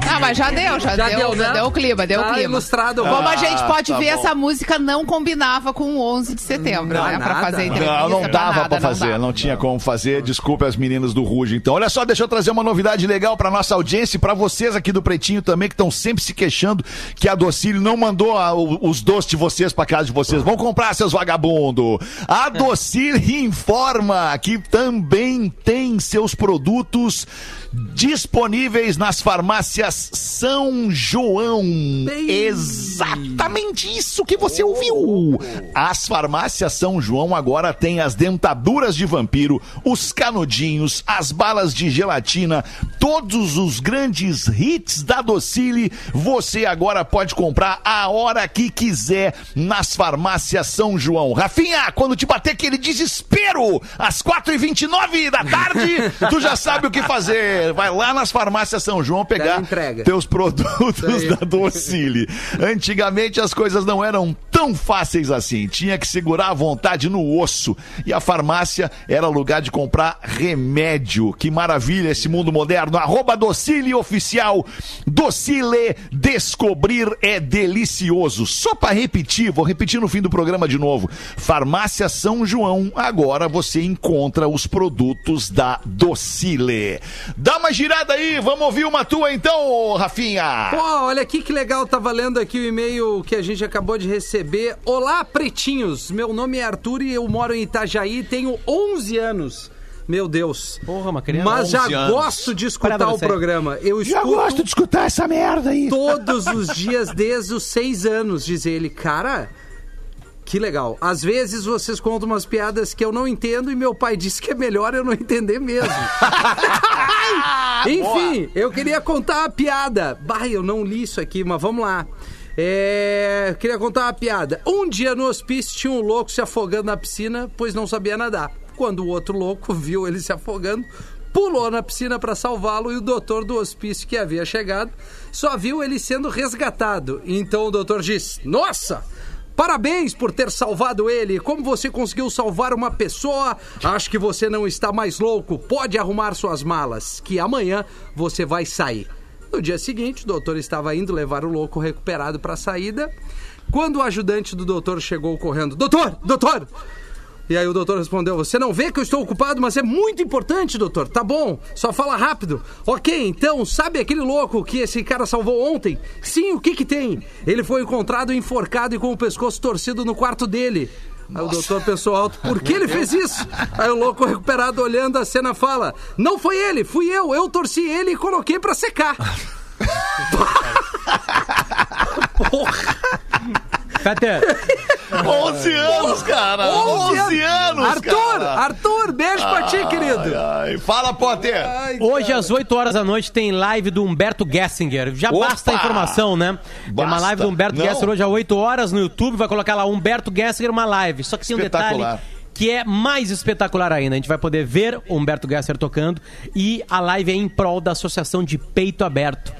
Ah, mas já deu, já, Já deu, deu, já né? deu o clima, deu o Tá clima. ilustrado. Como a gente pode tá ver, bom. essa música não combinava com o 11 de setembro, Não, né? Pra fazer a entrevista. Não, não dava nada, pra não fazer, dava. não, tinha como fazer. Desculpe as meninas do Ruge. Então, olha só, deixa eu trazer uma novidade legal pra nossa audiência e pra vocês aqui do Pretinho também, que estão sempre se queixando que a Docile não mandou a- os doces de vocês pra casa de vocês. Vão comprar, seus vagabundos. A Informa que também tem seus produtos disponíveis nas farmácias São João. Exatamente isso que você ouviu. As farmácias São João agora têm as dentaduras de vampiro, os canudinhos, as balas de gelatina, todos os grandes hits da Docile. Você agora pode comprar a hora que quiser nas farmácias São João. Rafinha, quando te bater aquele desespero às 4h29 da tarde, tu já sabe o que fazer. Vai lá nas farmácias São João pegar teus produtos da Docile. Antigamente as coisas não eram tão fáceis assim. Tinha que segurar a vontade no osso. E a farmácia era lugar de comprar remédio. Que maravilha esse mundo moderno. Arroba Docile Oficial. Docile Descobrir é delicioso. Só para repetir, vou repetir no fim do programa de novo. Farmácia São João. Agora você encontra os produtos da Docile. Dá uma girada aí, vamos ouvir uma tua então, Rafinha. Pô, olha aqui que legal, tá valendo aqui o e-mail que a gente acabou de receber. Olá, pretinhos. Meu nome é Arthur e eu moro em Itajaí, tenho 11 anos. Meu Deus. Porra, uma criança. Mas já 11 anos. gosto de escutar Parada o programa. Eu Já gosto de escutar essa merda aí. todos os dias desde os seis anos, diz ele. Cara, que legal. Às vezes vocês contam umas piadas que eu não entendo e meu pai disse que é melhor eu não entender mesmo. Enfim, eu queria contar a piada. Bah, eu não li isso aqui, mas vamos lá. É, eu queria contar uma piada. Um dia no hospício tinha um louco se afogando na piscina, pois não sabia nadar. Quando o outro louco viu ele se afogando, pulou na piscina para salvá-lo e o doutor do hospício que havia chegado só viu ele sendo resgatado. Então o doutor disse: Nossa! Parabéns por ter salvado ele. Como você conseguiu salvar uma pessoa? Acho que você não está mais louco. Pode arrumar suas malas, que amanhã você vai sair. No dia seguinte, o doutor estava indo levar o louco recuperado para a saída. Quando o ajudante do doutor chegou correndo: Doutor, doutor! E aí o doutor respondeu: Você não vê que eu estou ocupado, mas é muito importante, doutor. Tá bom, só fala rápido. Ok, então, sabe aquele louco que esse cara salvou ontem? Sim, o que que tem? Ele foi encontrado enforcado e com o pescoço torcido no quarto dele. Aí o doutor pensou alto, por que ele fez isso? Aí o louco recuperado olhando a cena fala: Não foi ele, fui eu, eu torci ele e coloquei pra secar. Porra! Fetter, 11 anos, cara! 11 anos, Arthur, cara! Arthur, beijo pra ti, querido. Ai, fala, Potter! Ai, hoje às 8 horas da noite tem live do Humberto Gessinger. Já Opa! basta a informação, né? Tem uma Basta. live do Humberto Não. Gessinger hoje às 8 horas no YouTube. Vai colocar lá Humberto Gessinger, uma live. Só que tem um detalhe que é mais espetacular ainda. A gente vai poder ver o Humberto Gessinger tocando e a live é em prol da Associação de Peito Aberto.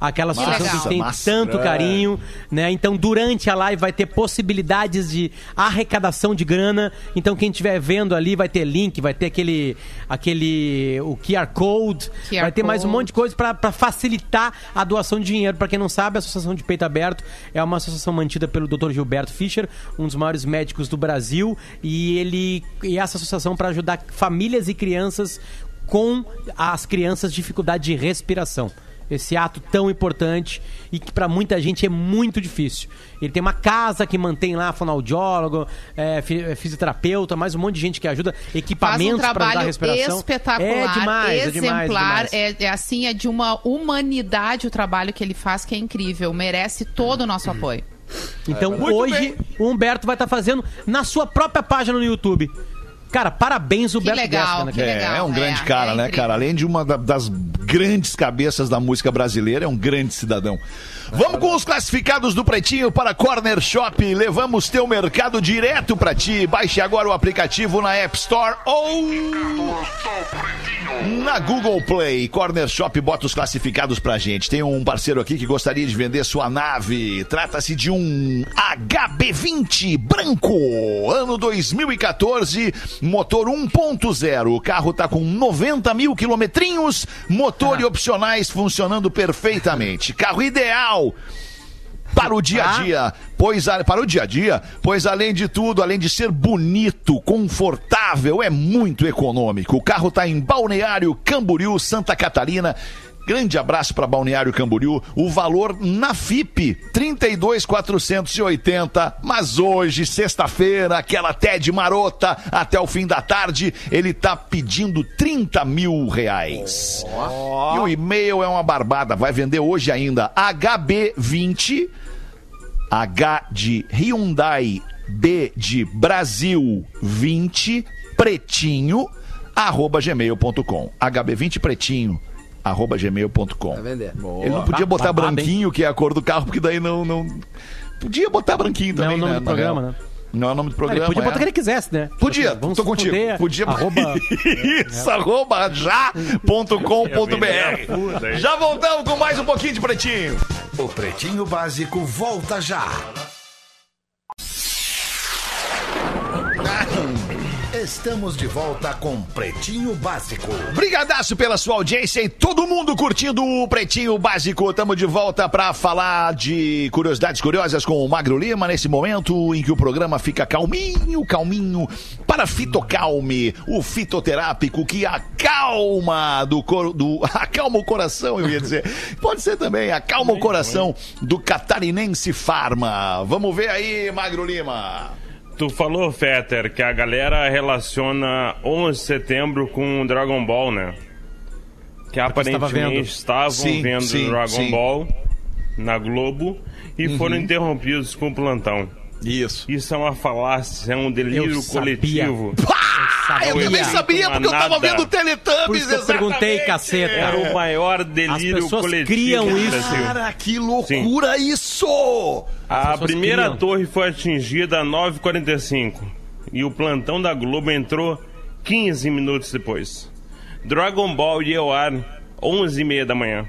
Aquela associação legal. que tem Massa. tanto carinho, né? Então, durante a live vai ter possibilidades de arrecadação de grana. Então, quem estiver vendo ali vai ter link, vai ter aquele, aquele o QR Code, QR vai ter mais um Code. monte de coisa para facilitar a doação de dinheiro. Para quem não sabe, a Associação de Peito Aberto é uma associação mantida pelo Dr. Gilberto Fischer, um dos maiores médicos do Brasil, e ele e essa associação para ajudar famílias e crianças com as crianças dificuldade de respiração. Esse ato tão importante e que para muita gente é muito difícil. Ele tem uma casa que mantém lá fonoaudiólogo, é, fi- fisioterapeuta, mais um monte de gente que ajuda, equipamentos um para ajudar a trabalho respiração. espetacular, é demais, é demais, exemplar. demais. É, é assim, é de uma humanidade o trabalho que ele faz, que é incrível. Merece todo o nosso apoio. Então Muito hoje bem. o Humberto vai estar fazendo na sua própria página no YouTube. Cara, parabéns, Humberto legal, Gessinger, né, que? É, legal, é um grande é, cara, é né, cara? Além de uma da- das grandes cabeças da música brasileira, é um grande cidadão. Vamos com os classificados do Pretinho para Corner Shop. Levamos teu mercado direto pra ti. Baixe agora o aplicativo na App Store ou na Google Play. Corner Shop bota os classificados pra gente. Tem um parceiro aqui que gostaria de vender sua nave. Trata-se de um HB20 branco, ano 2014, motor 1.0. O carro tá com 90 mil quilometrinhos, motor e opcionais funcionando perfeitamente. Carro ideal para o dia a dia, pois a- para o dia a dia, pois além de tudo, além de ser bonito, confortável, é muito econômico. O carro está em Balneário Camboriú, Santa Catarina. Grande abraço para Balneário Camboriú. O valor na FIP 32,480, mas hoje, sexta-feira, aquela TED marota, até o fim da tarde, ele tá pedindo 30 mil reais. E o e-mail é uma barbada, vai vender hoje ainda. HB20 H de Hyundai, B de Brasil 20, pretinho, arroba gmail.com. HB20 pretinho, arroba gmail.com. Vender. Ele não podia botar Babado, hein? branquinho, que é a cor do carro, porque daí não. não... Podia botar branquinho Não é também. o nome né, do programa, real. né? Não é o nome do programa. Ele podia é. botar o que ele quisesse, né? Podia, Assim, vamos tô contigo. fuder, Podia. Arroba... Isso, arroba já.com.br. Já voltamos com mais um pouquinho de pretinho. O Pretinho Básico volta já. Estamos de volta com Pretinho Básico. Brigadaço pela sua audiência e todo mundo curtindo o Pretinho Básico. Estamos de volta para falar de curiosidades curiosas com o Magro Lima nesse momento em que o programa fica calminho, calminho para Fitocalme, o fitoterápico que acalma do, cor, do acalma o coração, eu ia dizer. Pode ser também acalma o coração do catarinense Farma. Vamos ver aí, Magro Lima. Tu falou, Fetter, que a galera relaciona 11 de setembro com Dragon Ball, né? Que vendo. aparentemente estavam Sim, vendo sim, Dragon sim. Ball na Globo e foram interrompidos com o plantão. Isso. Isso é uma falácia, é um delírio Eu sabia. Ah, eu também Sabia. sabia porque eu tava vendo o Teletubbies. Por isso que eu perguntei, caceta. Era o maior delírio pessoas coletivo. criam isso. Cara, que loucura isso! A primeira criam. torre foi atingida a 9h45 e o plantão da Globo entrou 15 minutos depois. Dragon Ball ia ao ar 11 e meia da manhã.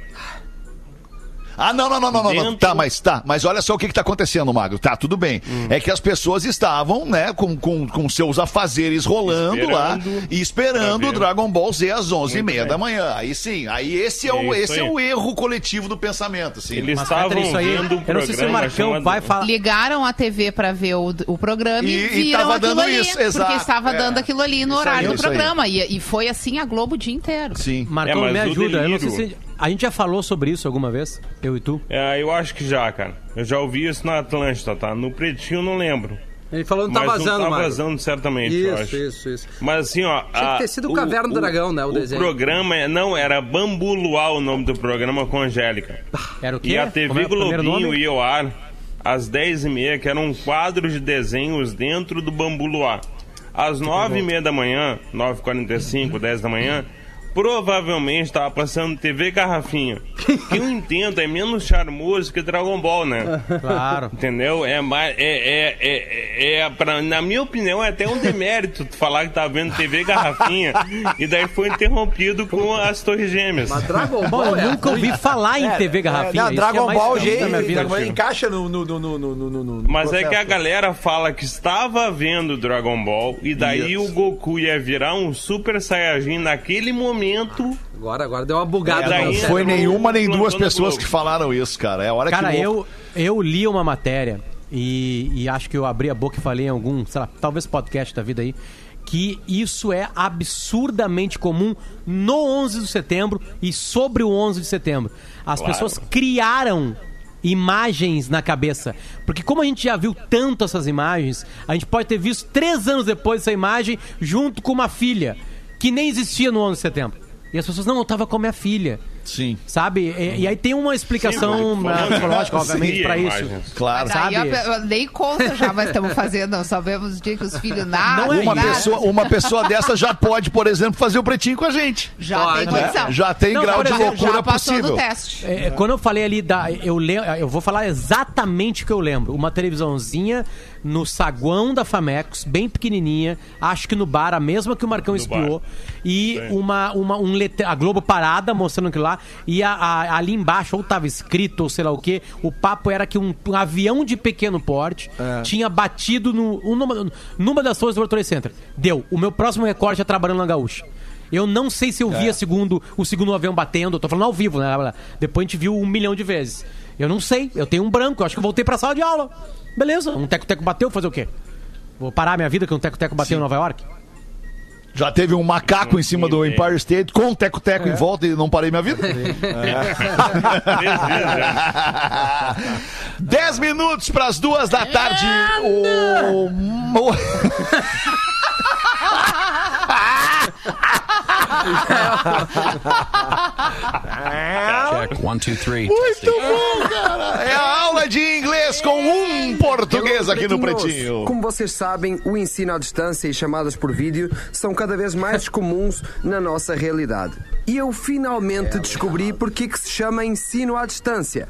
Ah, não, não, não, não, não, Tá, mas tá. Mas olha só o que, que tá acontecendo, Magro. Tá, tudo bem. Hum. É que as pessoas estavam, né, com, com, com seus afazeres rolando Esperando lá e esperando o. Dragon Ball Z às 11h30 bem. da manhã. Aí sim, aí esse é, o, esse é aí. o erro coletivo do pensamento, assim. Eles Mas, estavam isso aí, vendo um eu não sei se o programa Marcão vai falar. Ligaram a TV pra ver o, o programa e, E- e viram tava aquilo dando ali. isso, exato, porque estava é. dando aquilo ali no Isso horário aí, do programa. E, e foi assim a Globo o dia inteiro. Sim. Marcão, É, me ajuda. Eu não sei se. A gente já falou sobre isso alguma vez? Eu e tu? É, eu acho que já, cara. Eu já ouvi isso na Atlântida, tá? No Pretinho eu não lembro. Ele falou que não tá Mas vazando, não tá vazando certamente, eu Isso, acho. isso, isso. Mas assim, ó. Tinha que ter a- sido o Caverna do Dragão, né, o desenho. programa, é- não, era Bambu Luar o nome do programa com a Angélica. Era o quê? E a TV é o Globinho ia ao ar às 10h30, que era um quadro de desenhos dentro do Bambu Luar. Às 9h30 da manhã, 9h45, 10 da manhã, provavelmente estava passando TV Garrafinha. que eu entendo, é menos charmoso que Dragon Ball, né? Claro. Entendeu? É mais. É, é, é, é pra, na minha opinião, é até um demérito falar que tá vendo TV Garrafinha e daí foi interrompido com as Torres Gêmeas. Mas Dragon Bom, Ball eu é nunca ouvi falar em TV Garrafinha. Não, é Dragon mais Ball triste G da minha vida. Dragon Ball encaixa no, no, no, no, no, no, no Mas é que a processo. galera fala que estava vendo Dragon Ball e daí Isso. o Goku ia virar um Super Saiyajin naquele momento. Agora, agora deu uma bugada. É, Não foi nenhuma nem duas pessoas que falaram isso, cara. É a hora Cara, que. eu, eu li uma matéria e, e acho que eu abri a boca e falei em algum, sei lá, talvez podcast da vida aí, que isso é absurdamente comum no 11 de setembro e sobre o 11 de setembro. As Claro. pessoas criaram imagens na cabeça. Porque como a gente já viu tanto essas imagens, a gente pode ter visto três anos depois essa imagem junto com uma filha que nem existia no 11 de setembro. E as pessoas, não, eu tava com a minha filha. Sim. Sabe? E, e aí tem uma explicação Sim, psicológica, obviamente, pra isso. Claro. Sabe? eu nem conta já, mas estamos fazendo. Não sabemos o dia que os filhos nascem. Não é Uma nada. pessoa, uma pessoa dessa já pode, por exemplo, fazer o pretinho com a gente. Já tem Pode, condição. Já tem Não, grau por de exemplo, loucura já passou possível. do teste. É, quando eu falei ali da. Eu, lem- eu vou falar exatamente o que eu lembro. Uma televisãozinha no saguão da Famecos, bem pequenininha, acho que no bar, a mesma que o Marcão espiou. E Sim. uma, uma, um letre... a Globo parada mostrando aquilo lá. E a- a- ali embaixo, ou tava escrito, ou sei lá o que, o papo era que um, um avião de pequeno porte tinha batido no, um, numa, numa das torres do World Trade Center. Deu. O meu próximo recorde é trabalhando na Gaúcha. Eu não sei se eu via segundo, o segundo avião batendo. Eu tô falando ao vivo, né? Depois a gente viu um milhão de vezes. Eu não sei. Eu tenho um branco. Eu acho que eu voltei pra sala de aula. Beleza. Um teco-teco bateu, fazer o quê? Vou parar minha vida que um teco-teco bateu em Nova York? Já teve um macaco em cima do Sim, Empire State com um teco-teco É. em volta e não parei minha vida? Já. 10 minutos para as duas da tarde. O... Check, one, two, three. Muito bom, cara. É a aula de inglês com um português aqui no Pretinho. Como vocês sabem, o ensino à distância e chamadas por vídeo são cada vez mais comuns na nossa realidade. E eu finalmente descobri porque que se chama ensino à distância.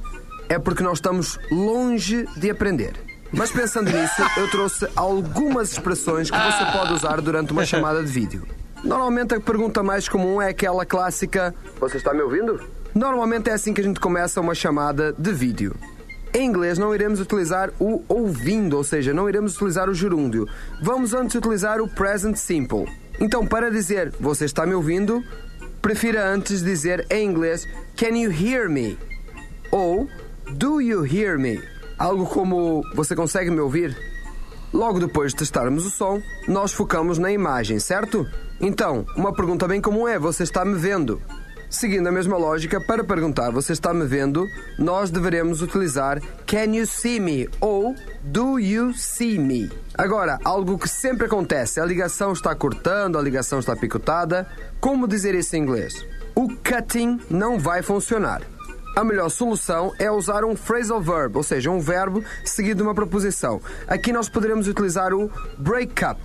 É porque nós estamos longe de aprender. Mas pensando nisso, eu trouxe algumas expressões que você pode usar durante uma chamada de vídeo. Normalmente a pergunta mais comum é aquela clássica: Você está me ouvindo? Normalmente é assim que a gente começa uma chamada de vídeo. Em inglês não iremos utilizar o ouvindo, ou seja, não iremos utilizar o gerúndio. Vamos antes utilizar o present simple. Então, para dizer você está me ouvindo, prefira antes dizer em inglês can you hear me? Ou do you hear me? Algo como você consegue me ouvir? Logo depois de testarmos o som, nós focamos na imagem, certo? Então, uma pergunta bem comum é: você está me vendo? Seguindo a mesma lógica, para perguntar você está me vendo, nós deveremos utilizar Can you see me? ou Do you see me? Agora, algo que sempre acontece, a ligação está cortando, a ligação está picotada. Como dizer isso em inglês? O cutting não vai funcionar. A melhor solução é usar um phrasal verb, ou seja, um verbo seguido de uma preposição. Aqui nós poderemos utilizar o break up.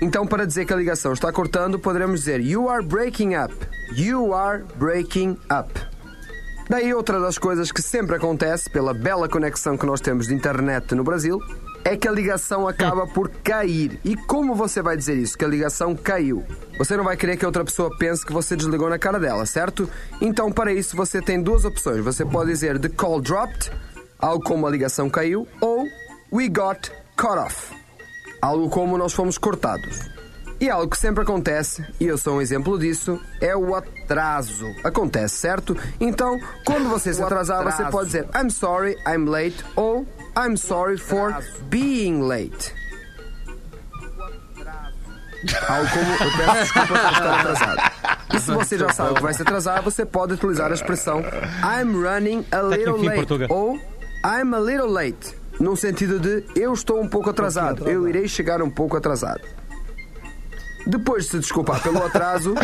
Então, para dizer que a ligação está cortando, poderemos dizer You are breaking up. You are breaking up. Daí outra das coisas que sempre acontece pela bela conexão que nós temos de internet no Brasil é que a ligação acaba por cair. E como você vai dizer isso? Que a ligação caiu? Você não vai querer que a outra pessoa pense que você desligou na cara dela, certo? Então para isso você tem duas opções. Você pode dizer the call dropped, algo como a ligação caiu, ou we got cut off, algo como nós fomos cortados. E algo que sempre acontece, e eu sou um exemplo disso, é o atraso. Acontece, certo? Então, quando você se atrasar, você pode dizer I'm sorry, I'm late ou I'm sorry for being late. Algo como eu peço desculpa por estar atrasado. E se você já sabe que vai se atrasar, você pode utilizar a expressão I'm running a little enfim, late ou I'm a little late, no sentido de eu estou um pouco atrasado, eu irei chegar um pouco atrasado. Depois de se desculpar pelo atraso,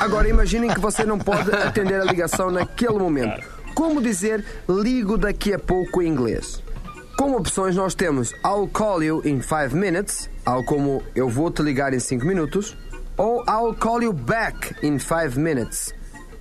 agora imaginem que você não pode atender a ligação naquele momento. Como dizer ligo daqui a pouco em inglês? Como opções nós temos I'll call you in 5 minutes, algo como eu vou te ligar em 5 minutos, ou I'll call you back in 5 minutes.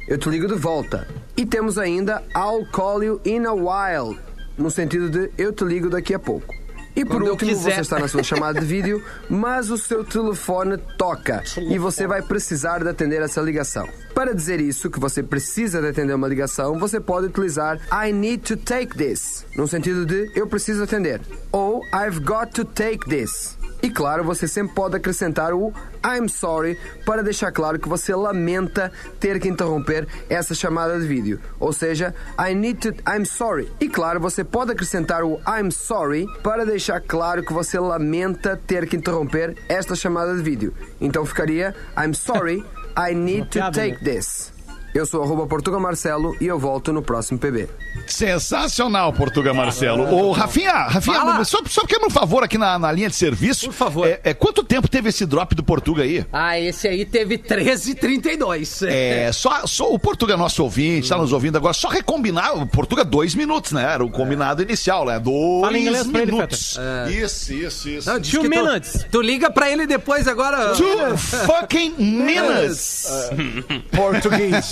Eu te ligo de volta. E temos ainda I'll call you in a while, no sentido de eu te ligo daqui a pouco. E por Quando último, você está na sua chamada de vídeo, mas o seu telefone toca e você vai precisar de atender essa ligação. Para dizer isso, que você precisa de atender uma ligação, você pode utilizar I need to take this, no sentido de eu preciso atender, ou I've got to take this. E claro, você sempre pode acrescentar o I'm sorry para deixar claro que você lamenta ter que interromper essa chamada de vídeo. Ou seja, I need to I'm sorry. E claro, você pode acrescentar o I'm sorry para deixar claro que você lamenta ter que interromper esta chamada de vídeo. Então ficaria I'm sorry, I need to take né? this. Eu sou arroba Portuga Marcelo e eu volto no próximo PB. Sensacional, Portuga Marcelo. Ô, Rafinha, Rafinha, Fala. só, só pequeno favor aqui na, na linha de serviço. Por favor. É, é, quanto tempo teve esse drop do Portuga aí? Ah, esse aí teve 13,32. É, só, só o Portuga é nosso ouvinte, tá nos ouvindo agora. Só recombinar, o Portuga dois minutos, né? Era o combinado inicial, né? Dois Fala inglês pra ele, minutos. Isso, isso, isso. Não, Two que tu- minutes. Tu, liga pra ele depois agora. Two fucking minutes. Português.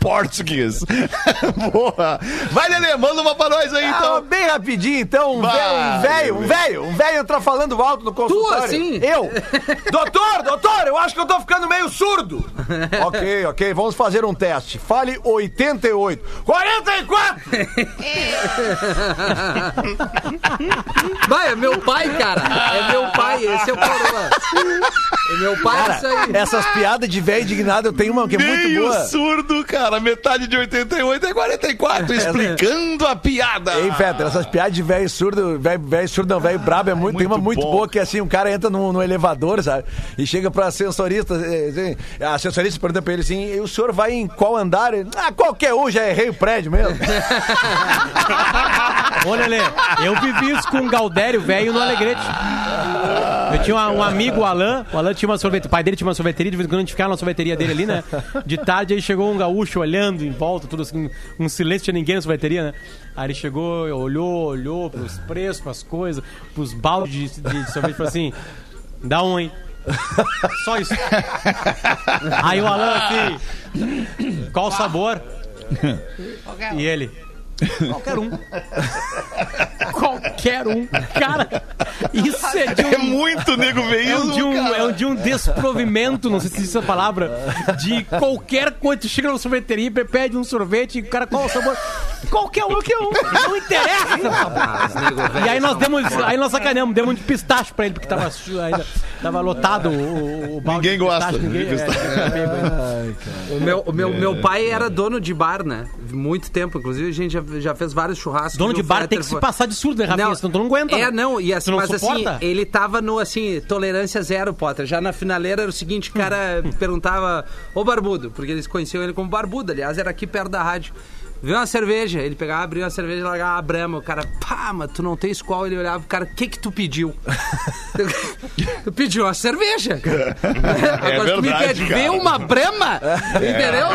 Português. Boa. Vai, Lelê, manda uma pra nós aí, Ah, então. bem rapidinho, então, um velho, um velho, um velho, um entra falando alto no consultório. assim? Eu. doutor, doutor, eu acho que eu tô ficando meio surdo. ok, ok, vamos fazer um teste. Fale 88. 44! Vai, é meu pai, cara. É meu pai, esse é o problema. É meu pai, é aí. Essas piadas de velho indignado, eu tenho uma que é muito Meio boa. surdo, cara. Metade de 88 é 44. Explicando a piada. Ei, Fetter, essas piadas de velho surdo, velho surdo não, velho brabo, é muito, tem uma muito muito bom. boa que assim, um cara entra no, no elevador, sabe? E chega pra sensorista, eh, assim, a sensorista pergunta pra ele assim, e o senhor vai em qual andar? Ele, ah, qualquer um, já errei o prédio mesmo. Ô, Lelê, eu vivi isso com um Galdério velho no Alegrete. Eu tinha um, um amigo, o Alan, o Alan tinha uma sorveteria, o pai dele tinha uma sorveteria, de vez em quando a gente ficava na sorveteria dele ali, né? De tarde, aí chegou um gaúcho olhando em volta, tudo assim, um silêncio, tinha ninguém na sorveteria, né? Aí ele chegou, olhou, olhou pros preços, pras coisas, pros baldes de, de sorvete, falou assim, dá um, hein? Só isso. Aí o Alan assim, qual o sabor? E ele, qualquer um. Qualquer um. Cara, isso é de um. É muito nego É um, veículo, de um, é de um desprovimento, não sei se existe essa palavra, de qualquer coisa. Tu chega na sorveteria e pede um sorvete e o cara, qual o sabor? Qualquer um, qualquer um. Não interessa. E aí nós são demos, aí nós sacaneamos, demos um de pistache pra ele, porque tava, ainda, tava lotado o, o balde Ninguém de pistache, gosta Ninguém, de é, ninguém pegou ainda. O meu, o meu, meu pai era dono de bar, né? Muito tempo. Inclusive, a gente já, já fez vários churrascos. Dono de bar Fetter tem que se foi- passar de surdo, né, Rafinha? Senão tu não aguenta. É, não, e assim, não mas suporta? assim, ele tava no, assim, tolerância zero, Potter. Já na finaleira era o seguinte, o cara perguntava, ô Barbudo, porque eles conheciam ele como Barbudo, aliás, era aqui perto da rádio. Viu uma cerveja? Ele pegava, abria uma cerveja e largava a brama. O cara, pá, mas tu não tem qual? Ele olhava, o cara, o que que tu pediu? tu pediu uma cerveja. Agora tu me verdade, cara. vê uma brama? Entendeu?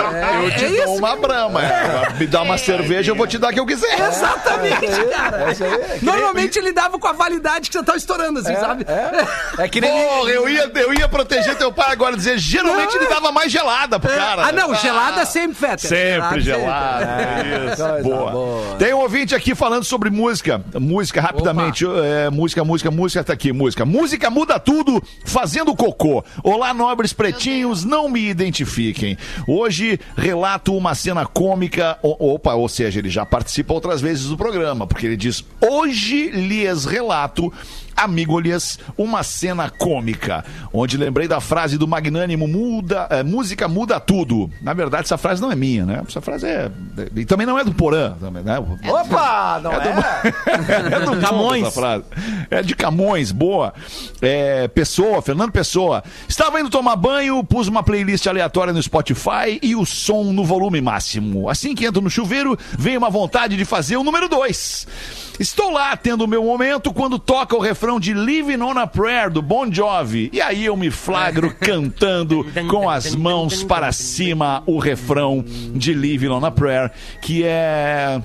Eu te é dou isso. uma brama. é. Me dá uma cerveja, eu vou te dar o que eu quiser. Exatamente, cara. é Normalmente ele dava com a validade que você tava estourando, assim, sabe? É que nem. Porra, eu ia, eu ia proteger teu pai agora, dizer, geralmente ele dava mais gelada pro cara. Ah, não, gelada sempre, Fetter. Sempre gelada. Coisa Boa. boa. Tem um ouvinte aqui falando sobre música. Música, rapidamente. É, música, música, música, tá aqui, música. Música muda tudo, fazendo cocô. Olá, nobres pretinhos, não me identifiquem. Hoje relato uma cena cômica. o- Opa, ou seja, ele já participa outras vezes do programa, porque ele diz: Hoje lhes relato. Amigo-lhes, uma cena cômica, onde lembrei da frase do magnânimo muda, é, música muda tudo. Na verdade, essa frase não é minha, né? Essa frase é. E também não é do Porã, também, né? Opa, não é? É do Camões. Camões. Essa frase. É de Camões, boa. É, Pessoa, Fernando Pessoa. Estava indo tomar banho, pus uma playlist aleatória no Spotify e o som no volume máximo. Assim que entro no chuveiro, vem uma vontade de fazer o número 2. Estou lá tendo o meu momento quando toca o refrão de Living on a Prayer do Bon Jovi. E aí eu me flagro cantando com as mãos para cima o refrão de Living on a Prayer, que é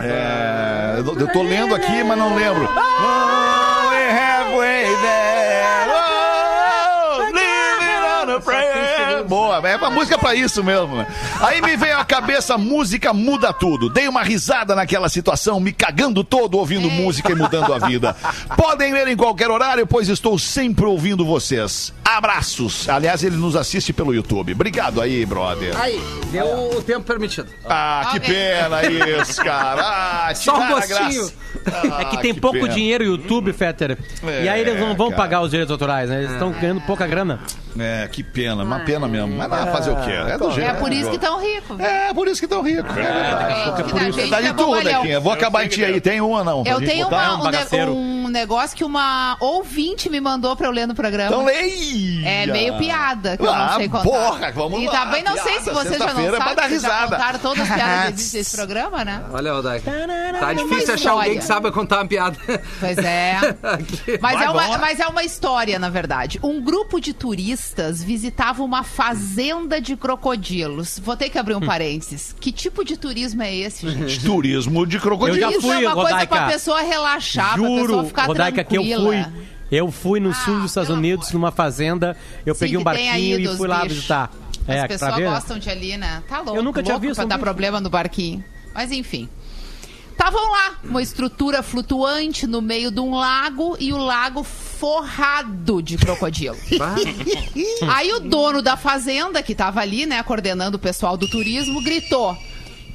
é, eu tô lendo aqui, mas não lembro. We're halfway there. Oh, living on a prayer. Boa, é uma música pra isso mesmo. né? Aí me veio à cabeça, música muda tudo. Dei uma risada naquela situação, me cagando todo ouvindo música e mudando a vida. Podem ler em qualquer horário, pois estou sempre ouvindo vocês. Abraços. Aliás, ele nos assiste pelo YouTube. Obrigado aí, brother. Aí, deu o tempo permitido. Ah, que pena isso, cara. Ah, Só um gostinho. graça. É que Ah, tem pouco pena. dinheiro o YouTube, Fetter. É, e aí eles não vão cara. pagar os direitos autorais, né? Eles estão ganhando pouca grana. É, que pena, uma pena mesmo. Mas vai fazer o quê? É do jeito. É por isso que estão ricos. É, por isso que estão ricos. É verdade. Gente, que gente Dá de é tudo. Nequinha. Vou acabar em ti aí. Tem uma não? Eu tenho um negócio que uma ouvinte me mandou pra eu ler no programa. Então leia! É meio piada, que eu Ah, não sei contar. porra, vamos e lá, também não sei se vocês já não é sabem, dar já risada. contaram todas as piadas que nesse programa, né? Olha, Odak. Tá difícil achar alguém que saiba contar uma piada. Pois é. Mas, é uma, mas é uma história, na verdade. Um grupo de turistas visitava uma fazenda de crocodilos. Vou ter que abrir um Hum. parênteses. Que tipo de turismo é esse, gente? Turismo de crocodilo. Eu já Isso fui, é uma coisa Rodaica. pra pessoa relaxar, pra Juro, pessoa ficar Rodaica, que eu tranquila. fui. Eu fui no sul dos Estados Unidos, amor. numa fazenda. Eu Sim, peguei um barquinho e fui lá bichos. visitar. As É, pra pessoas gostam de ali, né? Tá louco. Eu nunca tinha visto pra um dar bicho. problema no barquinho. Mas enfim. Estavam lá, uma estrutura flutuante no meio de um lago e o lago forrado de crocodilo. Aí o dono da fazenda, que tava ali, né, coordenando o pessoal do turismo, gritou: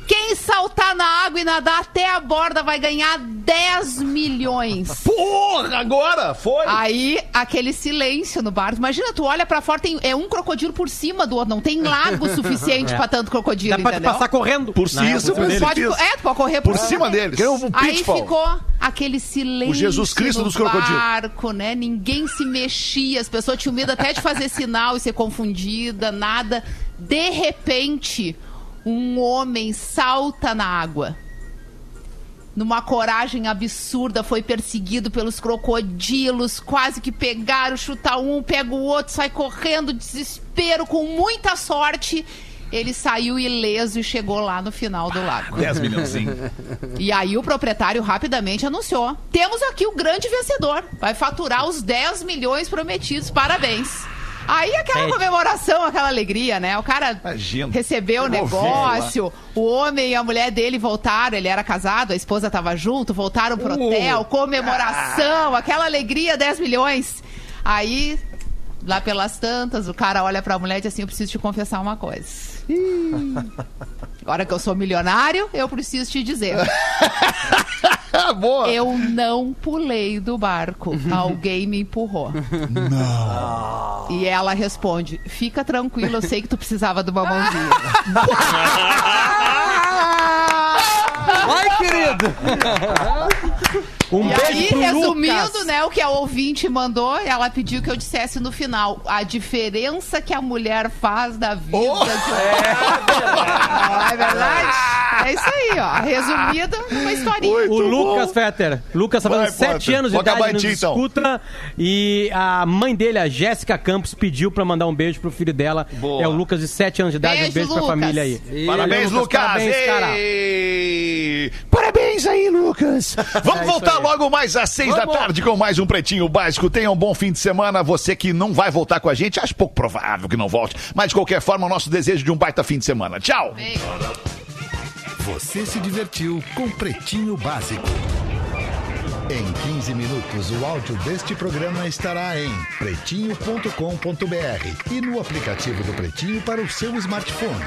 Quem saltar na água e nadar até a borda vai ganhar 10 milhões. Porra, agora foi. Aí, aquele silêncio no barco. Imagina, tu olha pra fora, tem é um crocodilo por cima do outro. Não tem lago suficiente É. pra tanto crocodilo, Dá pra entendeu? passar correndo. Por Na isso, época dele. Pode, é, tu pode correr por, Por cima deles. Que é um Aí ficou aquele silêncio O Jesus Cristo no dos crocodilos. barco, né? Ninguém se mexia, as pessoas tinham medo até de fazer sinal e ser confundida, nada. De repente, um homem salta na água. Numa coragem absurda, foi perseguido pelos crocodilos, quase que pegaram, chuta um, pega o outro, sai correndo, desespero, com muita sorte. Ele saiu ileso e chegou lá no final do lago. 10 milhãozinho. E aí o proprietário rapidamente anunciou: temos aqui o grande vencedor. Vai faturar os 10 milhões prometidos. Parabéns. Aí aquela Pede. comemoração, aquela alegria, né? O cara Imagina. recebeu o negócio, o homem e a mulher dele voltaram, ele era casado, a esposa tava junto, voltaram pro Uh. hotel, comemoração, aquela alegria, 10 milhões. Aí, lá pelas tantas, o cara olha pra mulher e diz assim: Eu preciso te confessar uma coisa. Agora que eu sou milionário, eu preciso te dizer. Ah, boa. Eu não pulei do barco. Alguém me empurrou. Não. E ela responde: Fica tranquila, eu sei que tu precisava de uma mãozinha. Vai, querido! Um E beijo aí, pro resumindo, Lucas. né, o que a ouvinte mandou, ela pediu que eu dissesse no final a diferença que a mulher faz da vida. Oh! de... É verdade? É isso aí, ó. Resumido, uma historinha. Oi. O Muito Lucas bom. Fetter. Lucas tá fazendo Vai, sete Potter. anos de idade, nos ti, então. escuta. E a mãe dele, a Jéssica Campos, pediu pra mandar um beijo pro filho dela. Boa. É o Lucas de sete anos de idade. Beijo, um beijo pra Lucas. família aí. Parabéns, Lucas! Parabéns, cara. Parabéns aí, Lucas! Vamos É voltar logo mais às seis Vamos. da tarde com mais um Pretinho Básico. Tenha um bom fim de semana. Você que não vai voltar com a gente, acho pouco provável que não volte. Mas de qualquer forma, o nosso desejo de um baita fim de semana. Tchau! Você se divertiu com Pretinho Básico. Em 15 minutos, o áudio deste programa estará em pretinho.com.br e no aplicativo do Pretinho para o seu smartphone.